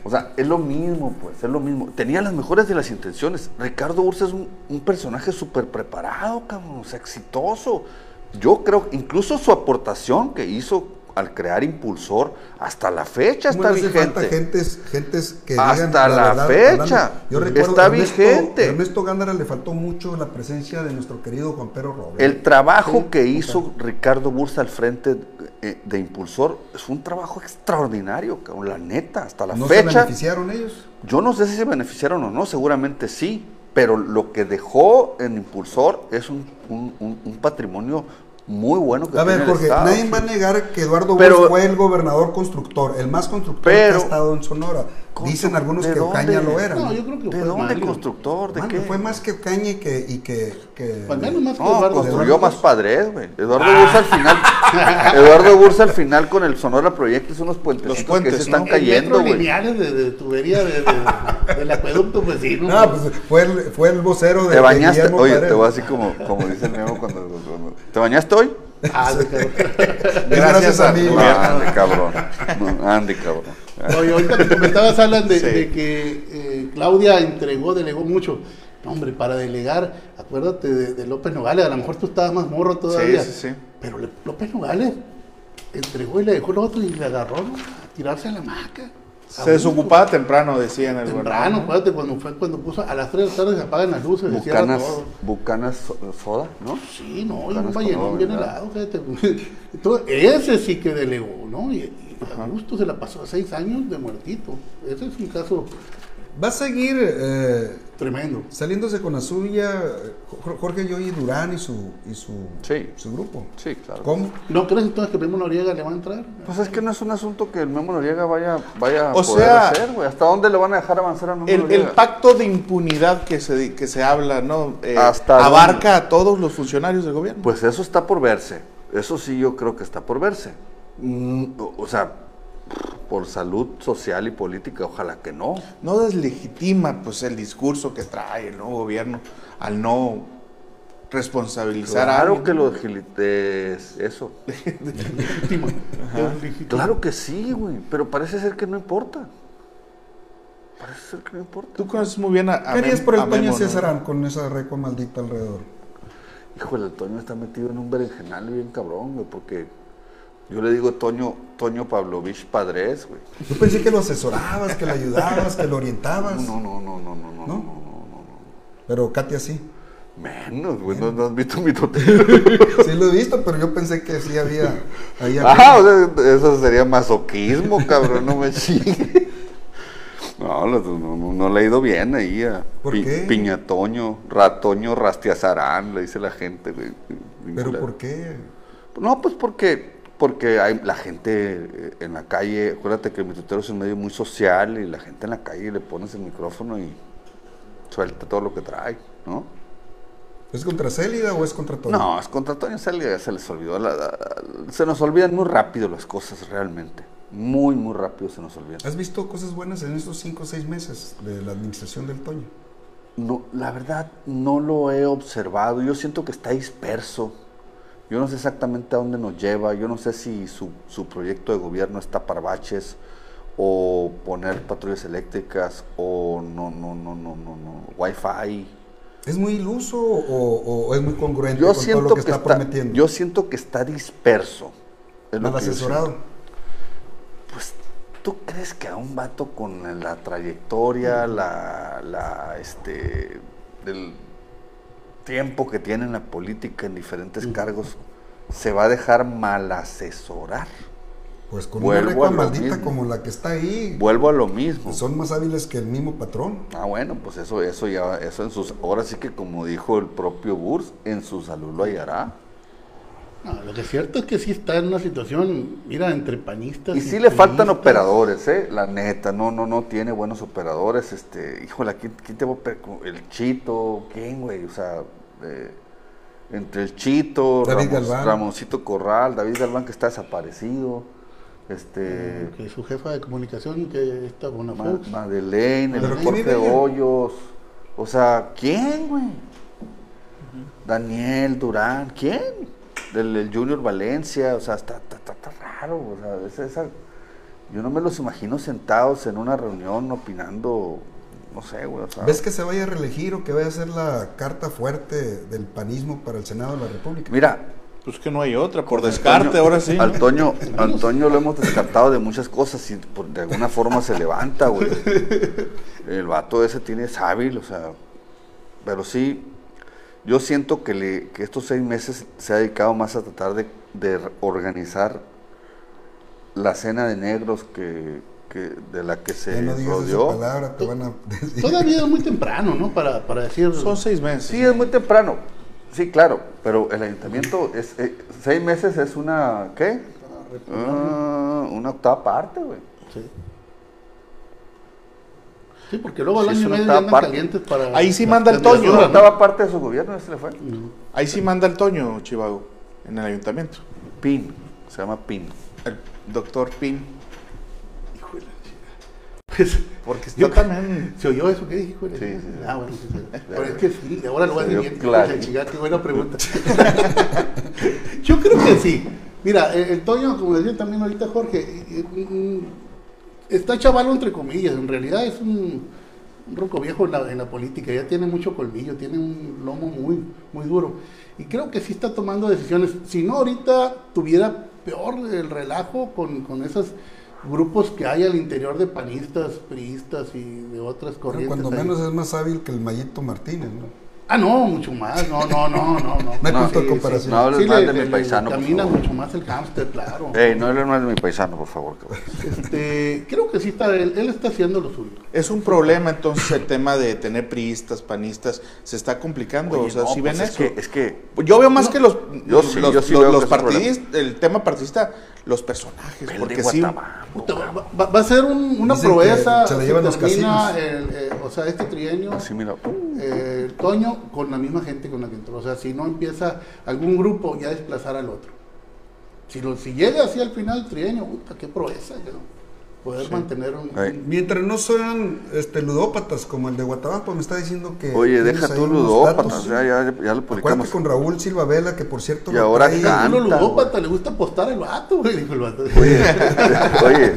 O sea, es lo mismo, pues, es lo mismo. Tenía las mejores de las intenciones. Ricardo Ursa es un, personaje súper preparado, cabrón, o sea, exitoso. Yo creo, incluso su aportación que hizo al crear Impulsor, hasta la fecha ¿Cómo está le hace falta vigente. gentes, gentes que Hasta la verdad fecha. hablando? Yo recuerdo Está Ernesto, vigente. Ernesto Gándara le faltó mucho la presencia de nuestro querido Juan Pedro Robert. El trabajo que hizo Ricardo Bursa al frente eh, de Impulsor es un trabajo extraordinario, cabrón, la neta, hasta la ¿No se fecha. beneficiaron ellos? Yo no sé si se beneficiaron o no, seguramente sí, pero lo que dejó en Impulsor es un, un- un- un patrimonio muy bueno que A ver, Jorge, Estado. nadie va a negar que Eduardo Pero- fue el gobernador constructor, el más constructor que ha estado en Sonora. Dicen algunos ¿de que Ocaña dónde? lo era. No, yo creo que ¿De fue dónde Mario. constructor? ¿De Mano, qué? Fue más que Ocaña y que... Y que, que Juan Carlos más que No, Eduardo. construyó Eduardo más padres, güey. Eduardo Bursa al final, Eduardo Bursa al final con el Sonora Proyecto hizo unos puentecitos Los puentes, que se están cayendo, güey. lineales de, de tubería de, de- del acueducto vecino. No, pues fue el, fue el vocero de Te bañaste, oye, Paredes. te voy así como, como dice el cuando, cuando- ¿Te bañaste Ah, de cabrón. Gracias a mí. Güey. ande, cabrón. No, ande, cabrón. Oye, ahorita que comentabas, Alan, de, Sí. de que eh, Claudia entregó, delegó mucho. No, hombre, para delegar, acuérdate de, de López Nogales, a lo mejor tú estabas más morro todavía. Sí, sí, sí. Pero López Nogales entregó y le dejó el otro y le agarró a tirarse a la maca. Se desocupaba temprano, decía en el Temprano, acuérdate cuando fue cuando puso a las 3 de la tarde se apagan las luces, Bucanas, todo. Bucanas Soda, ¿no? Sí, no, y un vallenón bien helado, fíjate. Entonces, ese sí que delegó, ¿no? Y, y a gusto se la pasó a seis años de muertito. Ese es un caso Va a seguir eh, tremendo. saliéndose con la suya Jor- Jorge Yoyi Durán y su, y su, Sí. su grupo. Sí, claro. ¿Cómo? ¿No crees entonces que Memo Noriega le va a entrar? Pues es que no es un asunto que el Memo Noriega vaya, vaya a O poder sea, hacer, güey. ¿Hasta dónde le van a dejar avanzar a Memo El, el pacto de impunidad que se, que se habla, ¿no? Eh, ¿Hasta abarca a todos los funcionarios del gobierno. Pues eso está por verse. Eso sí yo creo que está por verse. Mm, o- o sea, por salud social y política, ojalá que no. no deslegitima pues el discurso que trae el nuevo gobierno al no responsabilizar a Claro alguien. que lo es eso. Claro que sí, güey, pero parece ser que no importa. Parece ser que no importa. Tú conoces muy bien a, a ¿Qué harías por el a Toño. César con esa recua maldita alrededor? Híjole, el Toño está metido en un berenjenal bien cabrón, güey, porque yo le digo Toño, Toño Pavlovich Padres, güey. Yo pensé que lo asesorabas, que lo ayudabas, que lo orientabas. No, no, no, no, no, no, no, ¿No? no, no, Pero Katia sí. Menos, güey, no, no has visto mi totero. Sí lo he visto, pero yo pensé que sí había. algo. Ah, o sea, eso sería masoquismo, cabrón, no me chingue. No, no, no, le ha ido bien ahí a ¿Por Pi- qué? Piñatoño, Ratoño, Rastiazarán, le dice la gente, güey. ¿Pero por qué? No, pues porque, porque hay la gente eh, en la calle, acuérdate que mi tutero es un medio muy social y la gente en la calle le pones el micrófono y suelta todo lo que trae, ¿no? ¿Es contra Célida o es contra Toño? No, es contra Toño Celia, ya se les olvidó. la- la- se nos olvidan muy rápido las cosas realmente. Muy, muy rápido se nos olvidan. ¿Has visto cosas buenas en estos 5 o 6 meses de la administración del Toño? No, la verdad, no lo he observado. Yo siento que está disperso. Yo no sé exactamente a dónde nos lleva, yo no sé si su, su proyecto de gobierno está para baches o poner patrullas eléctricas o no, no, no, no, no, no, wifi. ¿Es muy iluso o, o es muy congruente Yo con todo siento lo que, que está, está, prometiendo? yo siento que está disperso. es Mal asesorado. Pues, ¿tú crees que a un vato con la trayectoria, la, la, este, del tiempo que tiene en la política, en diferentes cargos, se va a dejar mal asesorar? Pues con Vuelvo una recua a lo maldita mismo. como la que está ahí, Vuelvo a lo mismo. son más hábiles que el mismo patrón. Ah, bueno, pues eso, eso ya, eso en sus, ahora sí que como dijo el propio Burs, en su salud lo hallará. No, lo que es cierto es que sí está en una situación, mira, entre panistas. Y sí le faltan operadores, ¿eh? La neta, no, no, no tiene buenos operadores. Este, híjole, ¿quién, quién te va a El Chito, ¿quién, güey? O sea, eh, entre el Chito, David Ramos- Galván. Ramoncito Corral, David Galván que está desaparecido, este, Que su jefa de comunicación, que está Ma- Bonafox. Madeleine, el ¿Pero quién Jorge? Hoyos. O sea, ¿quién, güey? Daniel Durán, ¿quién? Del, del Junior Valencia, o sea, está, está, está- está raro, o sea, es esa- yo no me los imagino sentados en una reunión opinando, no sé, güey, o sea, ¿Ves que se vaya a reelegir o que vaya a ser la carta fuerte del panismo para el Senado de la República? mira, Pues que no hay otra, por descarte, Antonio- ahora sí. ¿no? Antonio, Antonio lo hemos descartado de muchas cosas y por- de alguna forma se levanta, güey. El vato ese tiene es hábil, o sea, pero sí, yo siento que, le, que estos seis meses se ha dedicado más a tratar de, de organizar la cena de negros que, que de la que se no rodeó. palabra, te van a decir. Todavía es muy temprano, ¿no? Para, para decir. Son seis meses. Sí, es muy temprano. Sí, claro, pero el ayuntamiento es eh, seis meses es una ¿qué? Ah, una octava parte, güey. Sí. Sí, porque luego al Sí, es año una medio andan parte. calientes para. Ahí sí manda el Es una Toño, candidaturas, ¿no? octava parte de su gobierno, ese le fue. Ahí sí manda el Toño, Chivago, en el ayuntamiento. PIN, se llama PIN. El doctor Pin. Hijo de la chica. Pues, Porque está Yo- también. ¿Se oyó eso que la Sí, sí, sí. Ah, bueno, sí, sí. Pero es que sí, ahora lo voy a decir claro. qué buena pregunta. Yo creo que sí. Mira, el, el Toño, como decía también ahorita Jorge, eh, eh, está chavalo entre comillas, en realidad es un, un roco viejo en la, en la política, ya tiene mucho colmillo, tiene un lomo muy, muy duro. Y creo que sí está tomando decisiones. Si no, ahorita tuviera peor el relajo con, con esos grupos que hay al interior de panistas, priistas y de otras Pero corrientes. cuando ahí. menos es más hábil que el Mayito Martínez, ¿no? Ah, no, mucho más. No, no, no, no. No, No de sí, comparación. No hables Sí, mal le- de mi le- le paisano, por Camina mucho más el hámster, claro. Ey, no hables mal de mi paisano, por favor. cabrón. Este, creo que sí está, él, él está haciendo lo suyo. Es un problema entonces el tema de tener priistas, panistas, se está complicando. Oye, o sea, no, si pues ven es eso. que, es que Yo veo más que los, Yo sí, los, yo sí los- los partidistas, el tema partidista, los personajes. porque sí, Puta, va, va- va a ser un- una Dicen proeza. se la si llevan los casinos. el, eh, o sea, este trienio, Así, mira. eh, el Toño, con la misma gente con la que entró. O sea, si no empieza algún grupo ya a desplazar al otro. Si, lo, si llega así al final del trienio, puta, qué proeza. ¿no? Poder mantener un. Mientras no sean este, ludópatas como el de Guatabampo, me está diciendo que. Oye, deja tú ludópatas, ya, ya, ya lo Acuérdate publicamos. con Raúl Silva Vela, que por cierto. Y lo ahora trae- canta, Uno ludópata, güey. le gusta apostar el vato, güey, dijo el vato. Oye, oye,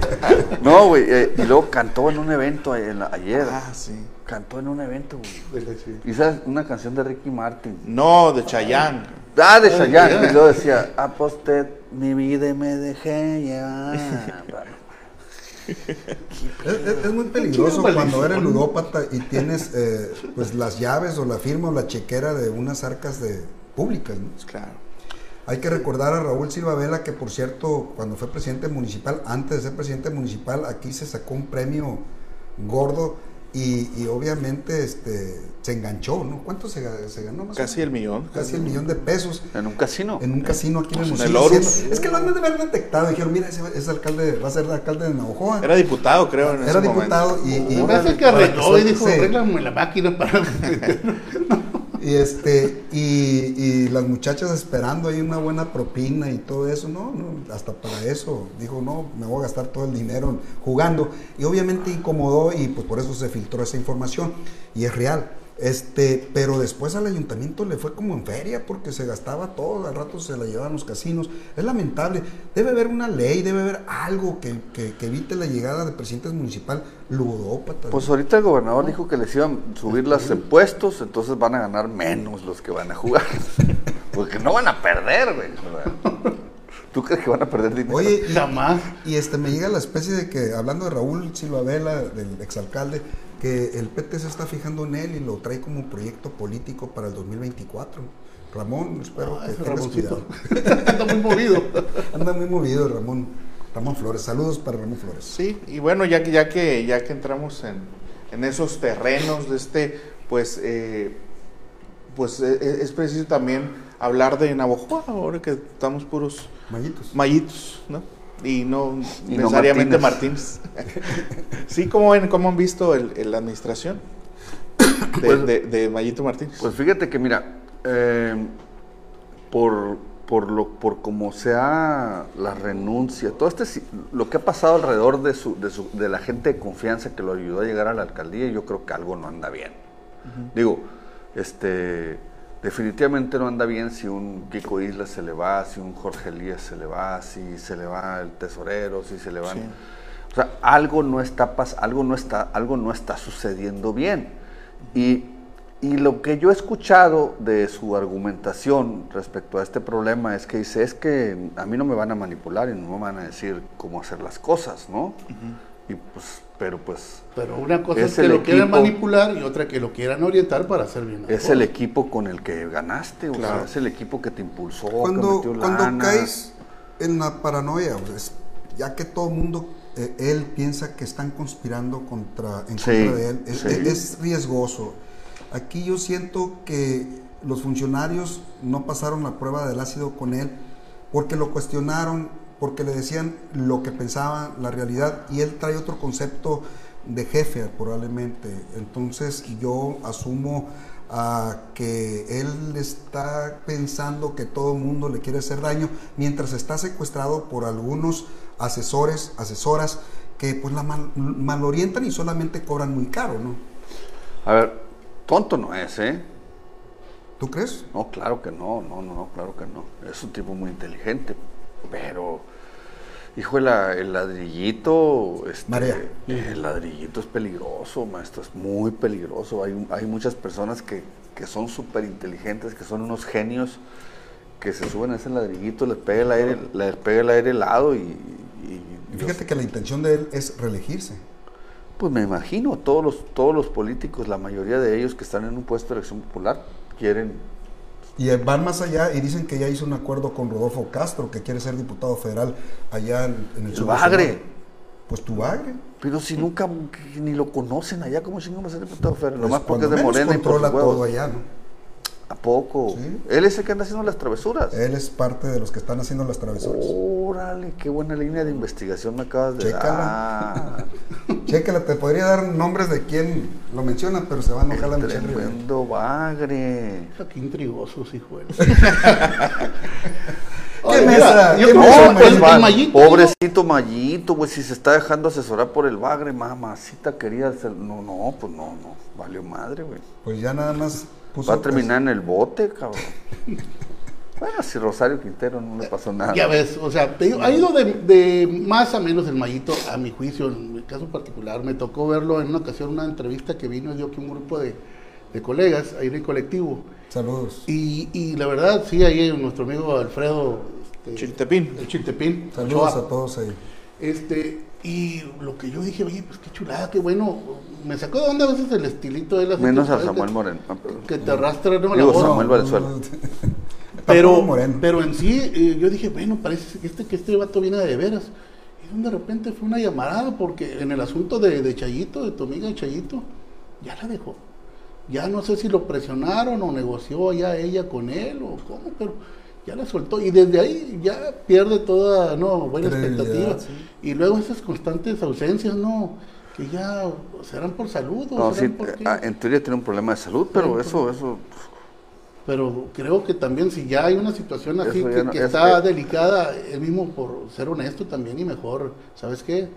no, güey, eh, y luego cantó en un evento a- en la- ayer. Ah, sí. Cantó en un evento, güey. Y sabes, una canción de Ricky Martin. No, de Chayán. Ah, de Chayanne. ya. Y luego decía, aposté mi vida y me dejé llevar. Es, es- es muy peligroso cuando eres ludópata y tienes eh, pues las llaves o la firma o la chequera de unas arcas de públicas. ¿no? Claro. Hay que recordar a Raúl Silva Vela que por cierto cuando fue presidente municipal, antes de ser presidente municipal, aquí se sacó un premio gordo y, y obviamente este se enganchó, ¿no? ¿Cuánto se, ga- se ganó? más o Casi el millón. Casi el millón de pesos. En un casino. En un casino aquí en el Pues en. Es que lo han de haber detectado. Dijeron, mira, ese, ese alcalde va a ser el alcalde de Navajoa. Era diputado, creo, en Era ese diputado momento. y, y- parece que arregló y dijo, sí. la máquina para... Y este, y, y las muchachas esperando ahí una buena propina y todo eso, no, no, hasta para eso, dijo, no, me voy a gastar todo el dinero jugando. Y obviamente incomodó y pues por eso se filtró esa información. Y es real. Este, pero después al ayuntamiento le fue como en feria porque se gastaba todo, al rato se la llevaban los casinos. Es lamentable. Debe haber una ley, debe haber algo que, que- que evite la llegada de presidentes municipal ludópatas. Pues ahorita el gobernador dijo que les iban a subir los impuestos, entonces van a ganar menos los que van a jugar. Porque no van a perder, güey. ¿Tú crees que van a perder dinero? Oye, y- Jamás. Y este me llega la especie de que, hablando de Raúl Silva Vela, del exalcalde, que el PT se está fijando en él y lo trae como proyecto político para el 2024. Ramón, espero Ah, que tengas Ramoncito. cuidado. Anda muy movido. Anda muy movido Ramón. Ramón Flores. Saludos para Ramón Flores. Sí, y bueno, ya que, ya que, ya que entramos en, en esos terrenos de este, pues, eh, pues eh, eh, es preciso también hablar de Navajo, ahora que estamos puros Mayitos. mallitos, ¿no? Y no Y no necesariamente Martínez. sí, ¿cómo, ven- cómo han visto la administración de, Pues- de, de Mayito Martínez? Pues fíjate que mira, eh, por, por lo por como sea la renuncia, todo este lo que ha pasado alrededor de su, de su- de la gente de confianza que lo ayudó a llegar a la alcaldía, yo creo que algo no anda bien. Digo, este definitivamente no anda bien si un Kiko Isla se le va, si un Jorge Elías se le va, si se le va el tesorero, si se le van. Sí. O sea, algo no está pas algo no está, algo no está sucediendo bien. Y, y lo que yo he escuchado de su argumentación respecto a este problema es que dice, es que a mí no me van a manipular y no me van a decir cómo hacer las cosas, ¿no? Y pues, pero pues Pero una cosa Es es, que lo quieran equipo- manipular y otra que lo quieran orientar para hacer bien. es cosas. el equipo con el que ganaste, o sea, Claro. es el equipo que te impulsó, que Cuando, metió cuando lana. caes en la paranoia, o sea, es- ya que todo el mundo, eh, él piensa que están conspirando contra, en Sí, contra de él, es, sí. es riesgoso. Aquí yo siento que los funcionarios no pasaron la prueba del ácido con él porque lo cuestionaron, porque le decían lo que pensaban, la realidad, y él trae otro concepto de jefe probablemente. Entonces yo asumo a que él está pensando que todo el mundo le quiere hacer daño, mientras está secuestrado por algunos asesores, asesoras, que pues la mal, malorientan y solamente cobran muy caro, ¿no? A ver, tonto no es, ¿eh? ¿Tú crees? No, claro que no, no, no, no, claro que no. Es un tipo muy inteligente, pero, hijo, el, el ladrillito, este, Marea. el ladrillito es peligroso, maestro, es muy peligroso. Hay, hay muchas personas que, que son súper inteligentes, que son unos genios, que se suben a ese ladrillito, les pega el aire, les pega el aire helado y... y- Y fíjate que la intención de él es reelegirse. Pues me imagino, todos los, todos los políticos, la mayoría de ellos que están en un puesto de elección popular, quieren Y van más allá y dicen que ya hizo un acuerdo con Rodolfo Castro, que quiere ser diputado federal allá en, en el El sur Bagre. Pues tu bagre. Pero si nunca ni lo conocen allá, ¿cómo chingón va a ser diputado federal? Pues Nomás porque es de Morena y por todo allá, ¿no? ¿A poco? Sí. Él es el que anda haciendo las travesuras. Él es parte de los que están haciendo las travesuras. Órale, qué buena línea de investigación me acabas de Chécala. dar. Chécala, te podría dar nombres de quién lo menciona, pero se va a enojar la El Michelle tremendo bagre. Qué intrigosos, hijo de... ¿Qué mesa? yo ¿Qué mesa, No, pues va- pobrecito Mayito, güey, si se está dejando asesorar por el bagre, mamacita quería hacer. No, no, pues no, no, valió madre, güey. Pues ya nada más puso. Va a terminar en el bote, cabrón. bueno, si Rosario Quintero no le pasó nada. Ya ves, o sea, te digo, ha ido de, de más a menos el Mayito, a mi juicio, en mi caso particular. Me tocó verlo en una ocasión, una entrevista que vino, dio que un grupo de, de colegas ahí en el colectivo. Saludos. Y, y la verdad, sí, ahí nuestro amigo Alfredo este, Chiltepín. El Chiltepín. Saludos Ochoa. a todos ahí. Este, y lo que yo dije, oye, pues qué chulada, qué bueno. Me sacó de onda a veces el estilito de las Menos a Samuel que- Moreno. Ah. Que te arrastra ¿no? la Digo, voz. Samuel Valenzuela. Pero, pero en sí, eh, yo dije, bueno, parece que este, que este vato viene de veras. Y de repente fue una llamarada, porque en el asunto de, de Chayito, de tu amiga Chayito, ya la dejó. Ya no sé si lo presionaron o negoció ya ella con él o cómo, pero ya la soltó. Y desde ahí ya pierde toda no buena expectativa. sí. Y luego esas constantes ausencias, no, que ya serán por salud o No, sí, serán por qué. ah, en teoría tiene un problema de salud, pero Sí, eso, eso, Pero creo que también si ya hay una situación así que, no- que es- está es- delicada, él mismo por ser honesto también y mejor, ¿sabes qué?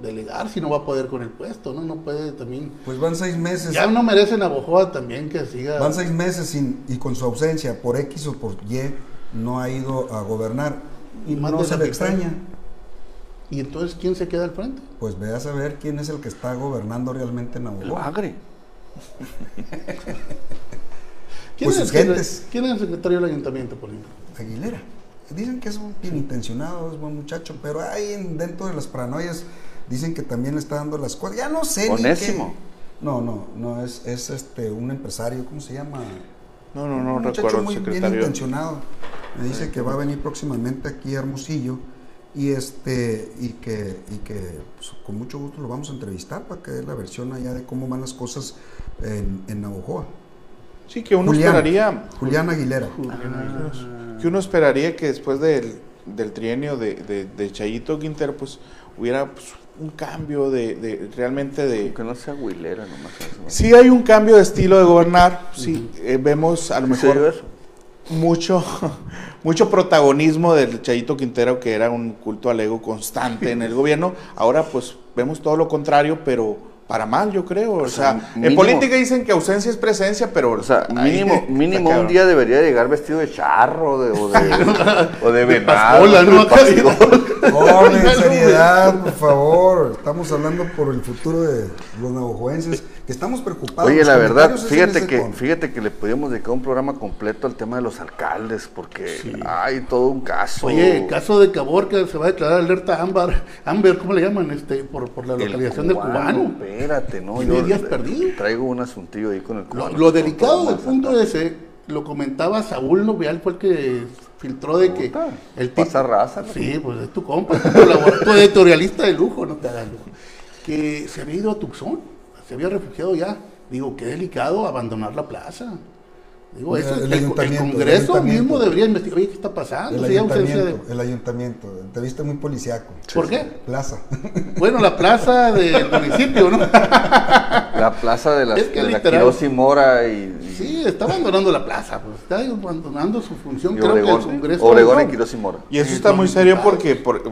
delegar si no va a poder con el puesto, ¿no? No puede también... Pues van seis meses. Ya no merecen a Bojoa también que siga... Van seis meses sin, y con su ausencia, por X o por Y, no ha ido a gobernar. Y no se le extraña. ¿Y entonces quién se queda al frente? Pues ve a saber quién es el que está gobernando realmente en El bagre. ¿Quién, Pues es, sus gentes. ¿Quién es el secretario del ayuntamiento, por ejemplo? Aguilera. Dicen que es un bien intencionado, es buen muchacho, pero ahí en- dentro de las paranoias dicen que también le está dando las cosas. Ya no sé. ni Onésimo. qué. No, no, no, es, es este un empresario, ¿cómo se llama? No, no, no un muchacho recuerdo muy bien secretario. intencionado. Me dice que va a venir próximamente aquí a Hermosillo y este y que y que pues, con mucho gusto lo vamos a entrevistar para que dé la versión allá de cómo van las cosas en, en Navojoa. Sí, que uno Julián. esperaría, Julián Aguilera. que uno esperaría que después del, del trienio de, de, de Chayito Quintero, pues hubiera pues, un cambio de, de realmente de... Que no sea huilera nomás. Sí hay un cambio de estilo de gobernar, sí, eh, vemos a lo ¿Sí oyó mejor mucho, mucho protagonismo del Chayito Quintero, que era un culto al ego constante en el gobierno. Ahora, pues, vemos todo lo contrario, pero para mal, yo creo. O, sea, sea, en política dicen que ausencia es presencia, pero. O sea, mínimo, mínimo un día debería llegar vestido de charro de, o de, o de venado. pascola, ¿no? Orden, seriedad, por favor. Estamos hablando por el futuro de los navajoenses, que estamos preocupados. Oye, la verdad, fíjate que, fíjate que le podíamos dedicar un programa completo al tema de los alcaldes, porque hay todo un caso. Oye, el caso de Caborca se va a declarar alerta ámbar, Amber, ¿cómo le llaman? este Por, por la El localización del cubano. Espérate, ¿no? Yo días perdido. Traigo un asuntillo ahí con el cubano. lo delicado del punto ese, lo comentaba Saúl Novial, fue el que filtró de que Puta, el tipo... pasa raza, ¿no? Sí, pues es tu compa, tu colaborador, tu editorialista de lujo, no te hagas lujo. Que se había ido a Tucson, se había refugiado ya. Digo, qué delicado abandonar la plaza. Digo, El- eso, el el, el ayuntamiento, el Congreso ayuntamiento. mismo debería investigar, oye, ¿qué está pasando? El de... ayuntamiento, el ayuntamiento. Te viste muy policiaco. ¿Por qué? Plaza. Bueno, la plaza del municipio, ¿no? La plaza de, las, Es que de la y Mora y, y- Sí, está abandonando la plaza, pues está abandonando su función. y Creo que el Congreso... Obregón y no. Quirós y Mora. Y eso está muy serio porque, por-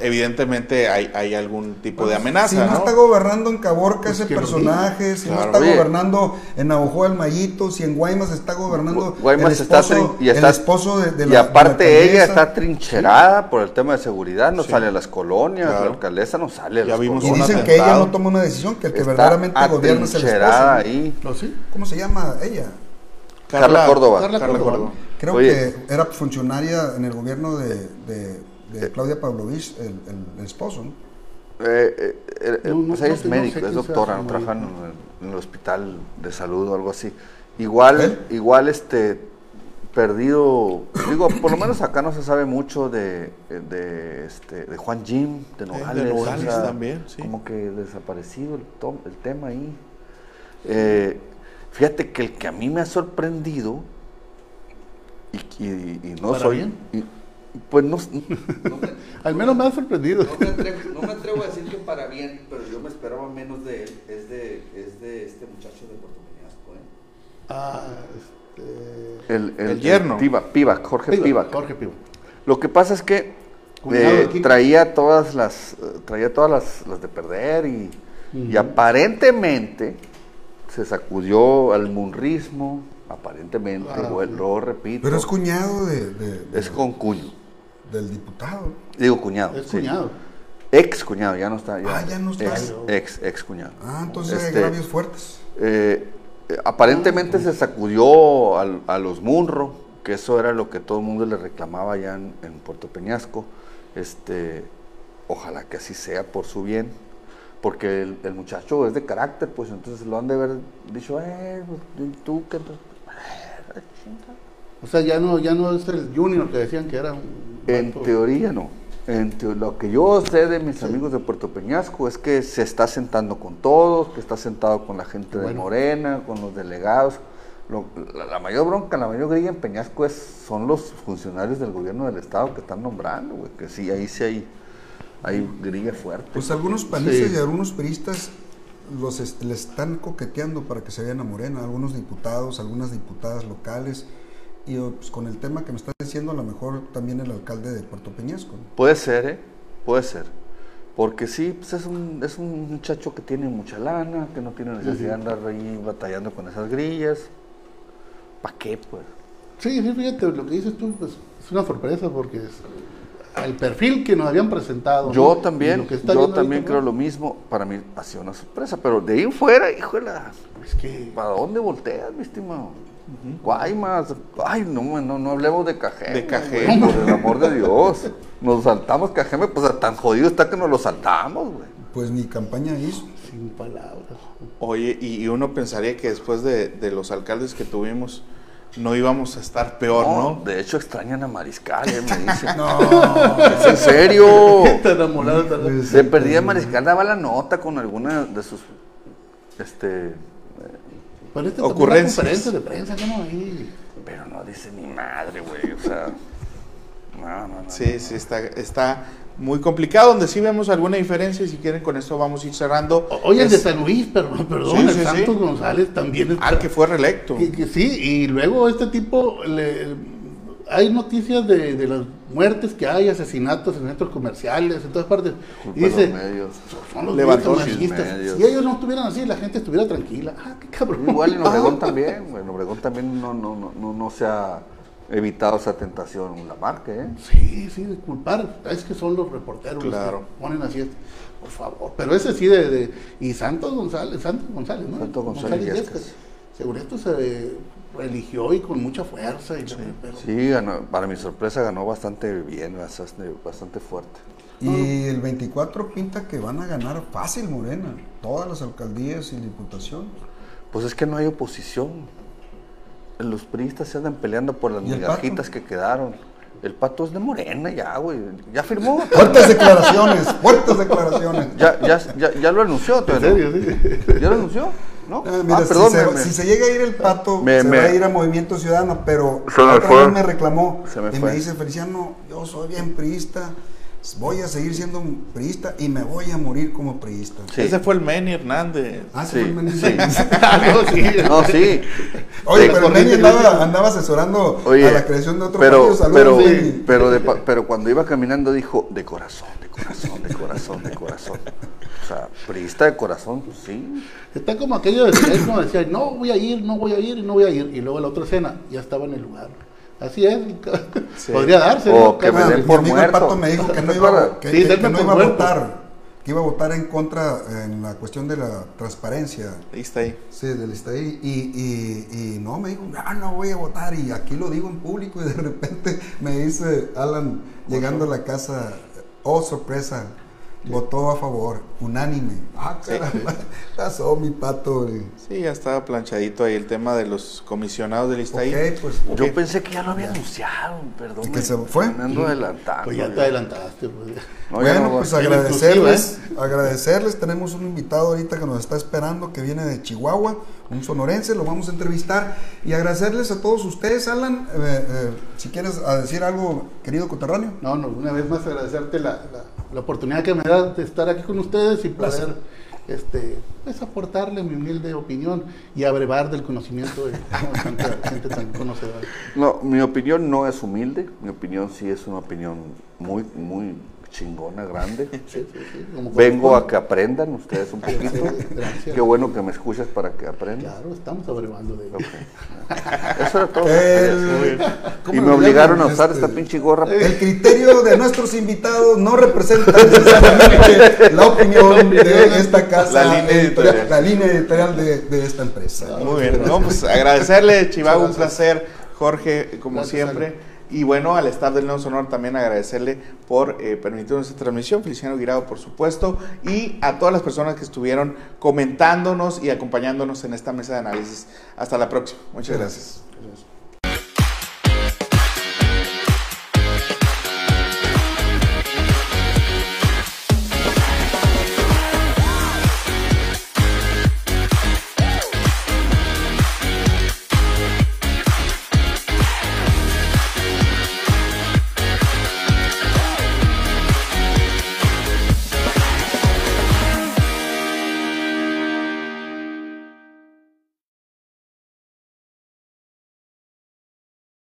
evidentemente, hay, hay algún tipo de amenaza, Si no, ¿no? está gobernando en Caborca Pues ese personaje, si no está Oye. gobernando en Navajo el Mayito, si en Guaymas está gobernando Guaymas el está esposo, trin- y está- el esposo de, de y la- de la aparte ella alcaldesa. está trincherada por el tema de seguridad, no Sí. sale a las colonias, Claro. la alcalesa no sale a Ya las vimos Y colonias. dicen que ella no toma una decisión, que el que Está verdaderamente gobierna es el esposo. ahí. ¿No, sí? ¿Cómo se llama ella? Carla Córdoba. Carla Córdoba. Creo Oye. que era funcionaria en el gobierno de, de- de Claudia Pavlovich, el, el- el esposo, ¿no? Eh, eh, eh, No, no, pues ella no es sé- no sé médico, es doctora, no trabaja en, en el hospital de salud o algo así. Igual, ¿Eh? igual este perdido, digo, por lo menos acá no se sabe mucho de, de, este, de Juan Jim, de Nogales, de Nogales también, sí. como que desaparecido el, to- el tema ahí. Eh, fíjate que el que a mí me ha sorprendido y, y- y no ¿Para soy, bien? y- pues no, Al menos me ha sorprendido. no me, atrevo, no me atrevo a decir que para bien, pero yo me esperaba menos de él. Es de, es de este muchacho de Puerto ¿eh? Ah, este... El, El yerno. Piva- Pivac, Jorge Piva, Pivac. Jorge Piva. Lo que pasa es que eh, traía todas las, eh, traía todas las, las de perder y, y aparentemente se sacudió al munrismo, aparentemente, Ah, el- lo repito, Pero es cuñado de, de- de- es con cuño. del diputado. Digo cuñado. Es sí. cuñado. Ex cuñado, ya no está. Ah, ya no está. Ex, ex, ex cuñado. Ah, entonces hay Este, agravios fuertes. Eh, eh, aparentemente se sacudió al- a los Munro, que eso era lo que todo el mundo le reclamaba allá en, en Puerto Peñasco. Este, ojalá que así sea por su bien, porque el, el muchacho es de carácter, pues entonces lo han de haber dicho, eh, pues, ¿y tú qué? O sea, ya no, ya no es el junior que decían que era un... En teoría no. En teo- lo que yo sé de mis amigos de Puerto Peñasco es que se está sentando con todos, que está sentado con la gente de. Morena, con los delegados. Lo- la, la mayor bronca, la mayor grilla en Peñasco es, son los funcionarios del gobierno del estado que están nombrando, güey, que sí, ahí sí hay, hay grilla fuerte. Pues algunos panistas Sí. y algunos peristas los est- le están coqueteando para que se vayan a Morena, algunos diputados, algunas diputadas locales. Y pues, con el tema que me estás diciendo, a lo mejor también el alcalde de Puerto Peñasco. ¿no? Puede ser, ¿eh? Puede ser. Porque sí, pues es un, es un muchacho que tiene mucha lana, que no tiene necesidad de andar ahí batallando con esas grillas. ¿Para qué, pues? Sí, sí, fíjate, lo que dices tú pues, es una sorpresa porque es el perfil que nos habían presentado. Yo también, está yo también creo lo mismo. Para mí ha sido una sorpresa, pero de ahí en fuera, híjole, Es que ¿para dónde volteas, mi estimado? Guaymas, ay, no, no, no hablemos de Cajeme. De Cajeme. Por el amor de Dios. Nos saltamos Cajeme, pues tan jodido está que nos lo saltamos, güey. Pues ni campaña hizo. sin palabras. Oye, y, y uno pensaría que después de, de los alcaldes que tuvimos, no íbamos a estar peor, No, ¿no? de hecho extrañan a Mariscal, eh, me dicen. No. Es en serio. Está enamorado, está enamorado. Se perdía Mariscal, daba la nota con alguna de sus este Pero este Ocurrencias. Conferencia de prensa, ¿no? Ahí. pero no dice ni madre, güey. O sea. No, no, no. Sí, sí, está, está muy complicado, donde sí vemos alguna diferencia, y si quieren con esto vamos a ir cerrando. Oye, el de Es- San Luis, perdón, perdón, Sí, el sí, sí. Santos González también está. Ah, que fue reelecto. Que- que sí, y luego este tipo, le- hay noticias de, de las muertes que hay, asesinatos en centros comerciales, en todas partes. Culpa Y dice, los son los Levantó amarillistas. medios. Si ellos no estuvieran así, la gente estuviera tranquila. Ah, qué cabrón. Igual en Obregón también. En Obregón también no, no, no, no, no se ha evitado esa tentación la marca, ¿eh? Sí, sí, de culpar. Es que son los reporteros Claro. los que ponen así. Por favor. Pero ese sí de, de- Y Santos González, Santos González, ¿no? Santos González. Seguro esto se religió y con mucha fuerza. Y pero- Sí, ganó, para mi sorpresa ganó bastante bien, bastante, bastante fuerte. Y el 24 pinta que van a ganar fácil Morena, todas las alcaldías y diputaciones. Pues es que no hay oposición. Los priistas se andan peleando por las ¿Y el migajitas que quedaron. El pato es de Morena ya, güey. Ya firmó. Fuertes declaraciones, fuertes declaraciones. ya, ya, ya, ya lo anunció. ¿En serio? Sí. ¿Ya lo anunció? ¿No? Ah, mira, ah, perdón, si, se, me- me- si se llega a ir el pato, Me- se va a ir a Movimiento Ciudadano, pero otra vez me reclamó Se y me dice, Feliciano, yo soy bien priista, voy a seguir siendo un priista y me voy a morir como priista. Sí. Ese fue el Manny Hernández. Ah, Sí, sí, fue el Mendy. sí. Ah, no, sí. No, sí. Oye, Sí, pero el corriente, andaba, andaba asesorando Oye, a la creación de otro pero. Saludos, pero, pero, de pa- pero cuando iba caminando dijo, de corazón, de corazón, de corazón, de corazón. O sea, priista de corazón, pues sí. Está como aquello de que decía, no voy a ir, no voy a ir, no voy a ir. Y luego la otra escena ya estaba en el lugar. Así es. Sí. Podría darse. O ¿no? que me den mi por amigo muerto. el Pato me dijo que no ¿Te iba, acuerdas? que, Sí, que- que denme no por iba a muerto. votar, que iba a votar en contra en la cuestión de la transparencia. Está ahí. Sí, del ahí y, y, y no, me dijo, ah, no voy a votar y aquí lo digo en público y de repente me dice Alan llegando a la casa, oh sorpresa, votó a favor, unánime. Ah, caramba, pasó mi pato. güey. Sí, ya estaba planchadito ahí el tema de los comisionados del ISTAI. Ok, pues Yo pensé que ya lo había anunciado, perdón. ¿Y que se fue? Me ando adelantando. Pues ya te adelantaste. Pues. No, ya bueno, no, pues agradecerles, agradecerles. Tenemos un invitado ahorita que nos está esperando, que viene de Chihuahua, un sonorense, lo vamos a entrevistar. Y agradecerles a todos ustedes, Alan. eh, eh, si quieres a decir algo, querido coterráneo. No, no, una vez más agradecerte la, la, la oportunidad que me das de estar aquí con ustedes y poder este, pues, aportarle mi humilde opinión y abrevar del conocimiento de tanta gente tan conocedora. No, mi opinión no es humilde, mi opinión sí es una opinión muy, muy chingona, grande. Sí, sí, sí, como Vengo a que aprendan ustedes un poquito. Gracias. Qué bueno que me escuchas para que aprendan. Claro, estamos abrevando de ello. Eso era todo. El- ¿cómo Y me obligaron a usar Este, esta pinche gorra. El criterio de nuestros invitados no representa necesariamente la opinión de esta casa, La línea editorial. la línea editorial de, de esta empresa. Muy bien, no, pues agradecerle, Chivago, un placer, Jorge, como Gracias, siempre. Y bueno, al staff del Nuevo Sonor también agradecerle por eh, permitirnos esta transmisión, Feliciano Guirado, por supuesto, y a todas las personas que estuvieron comentándonos y acompañándonos en esta mesa de análisis. Hasta la próxima. Muchas gracias. Gracias.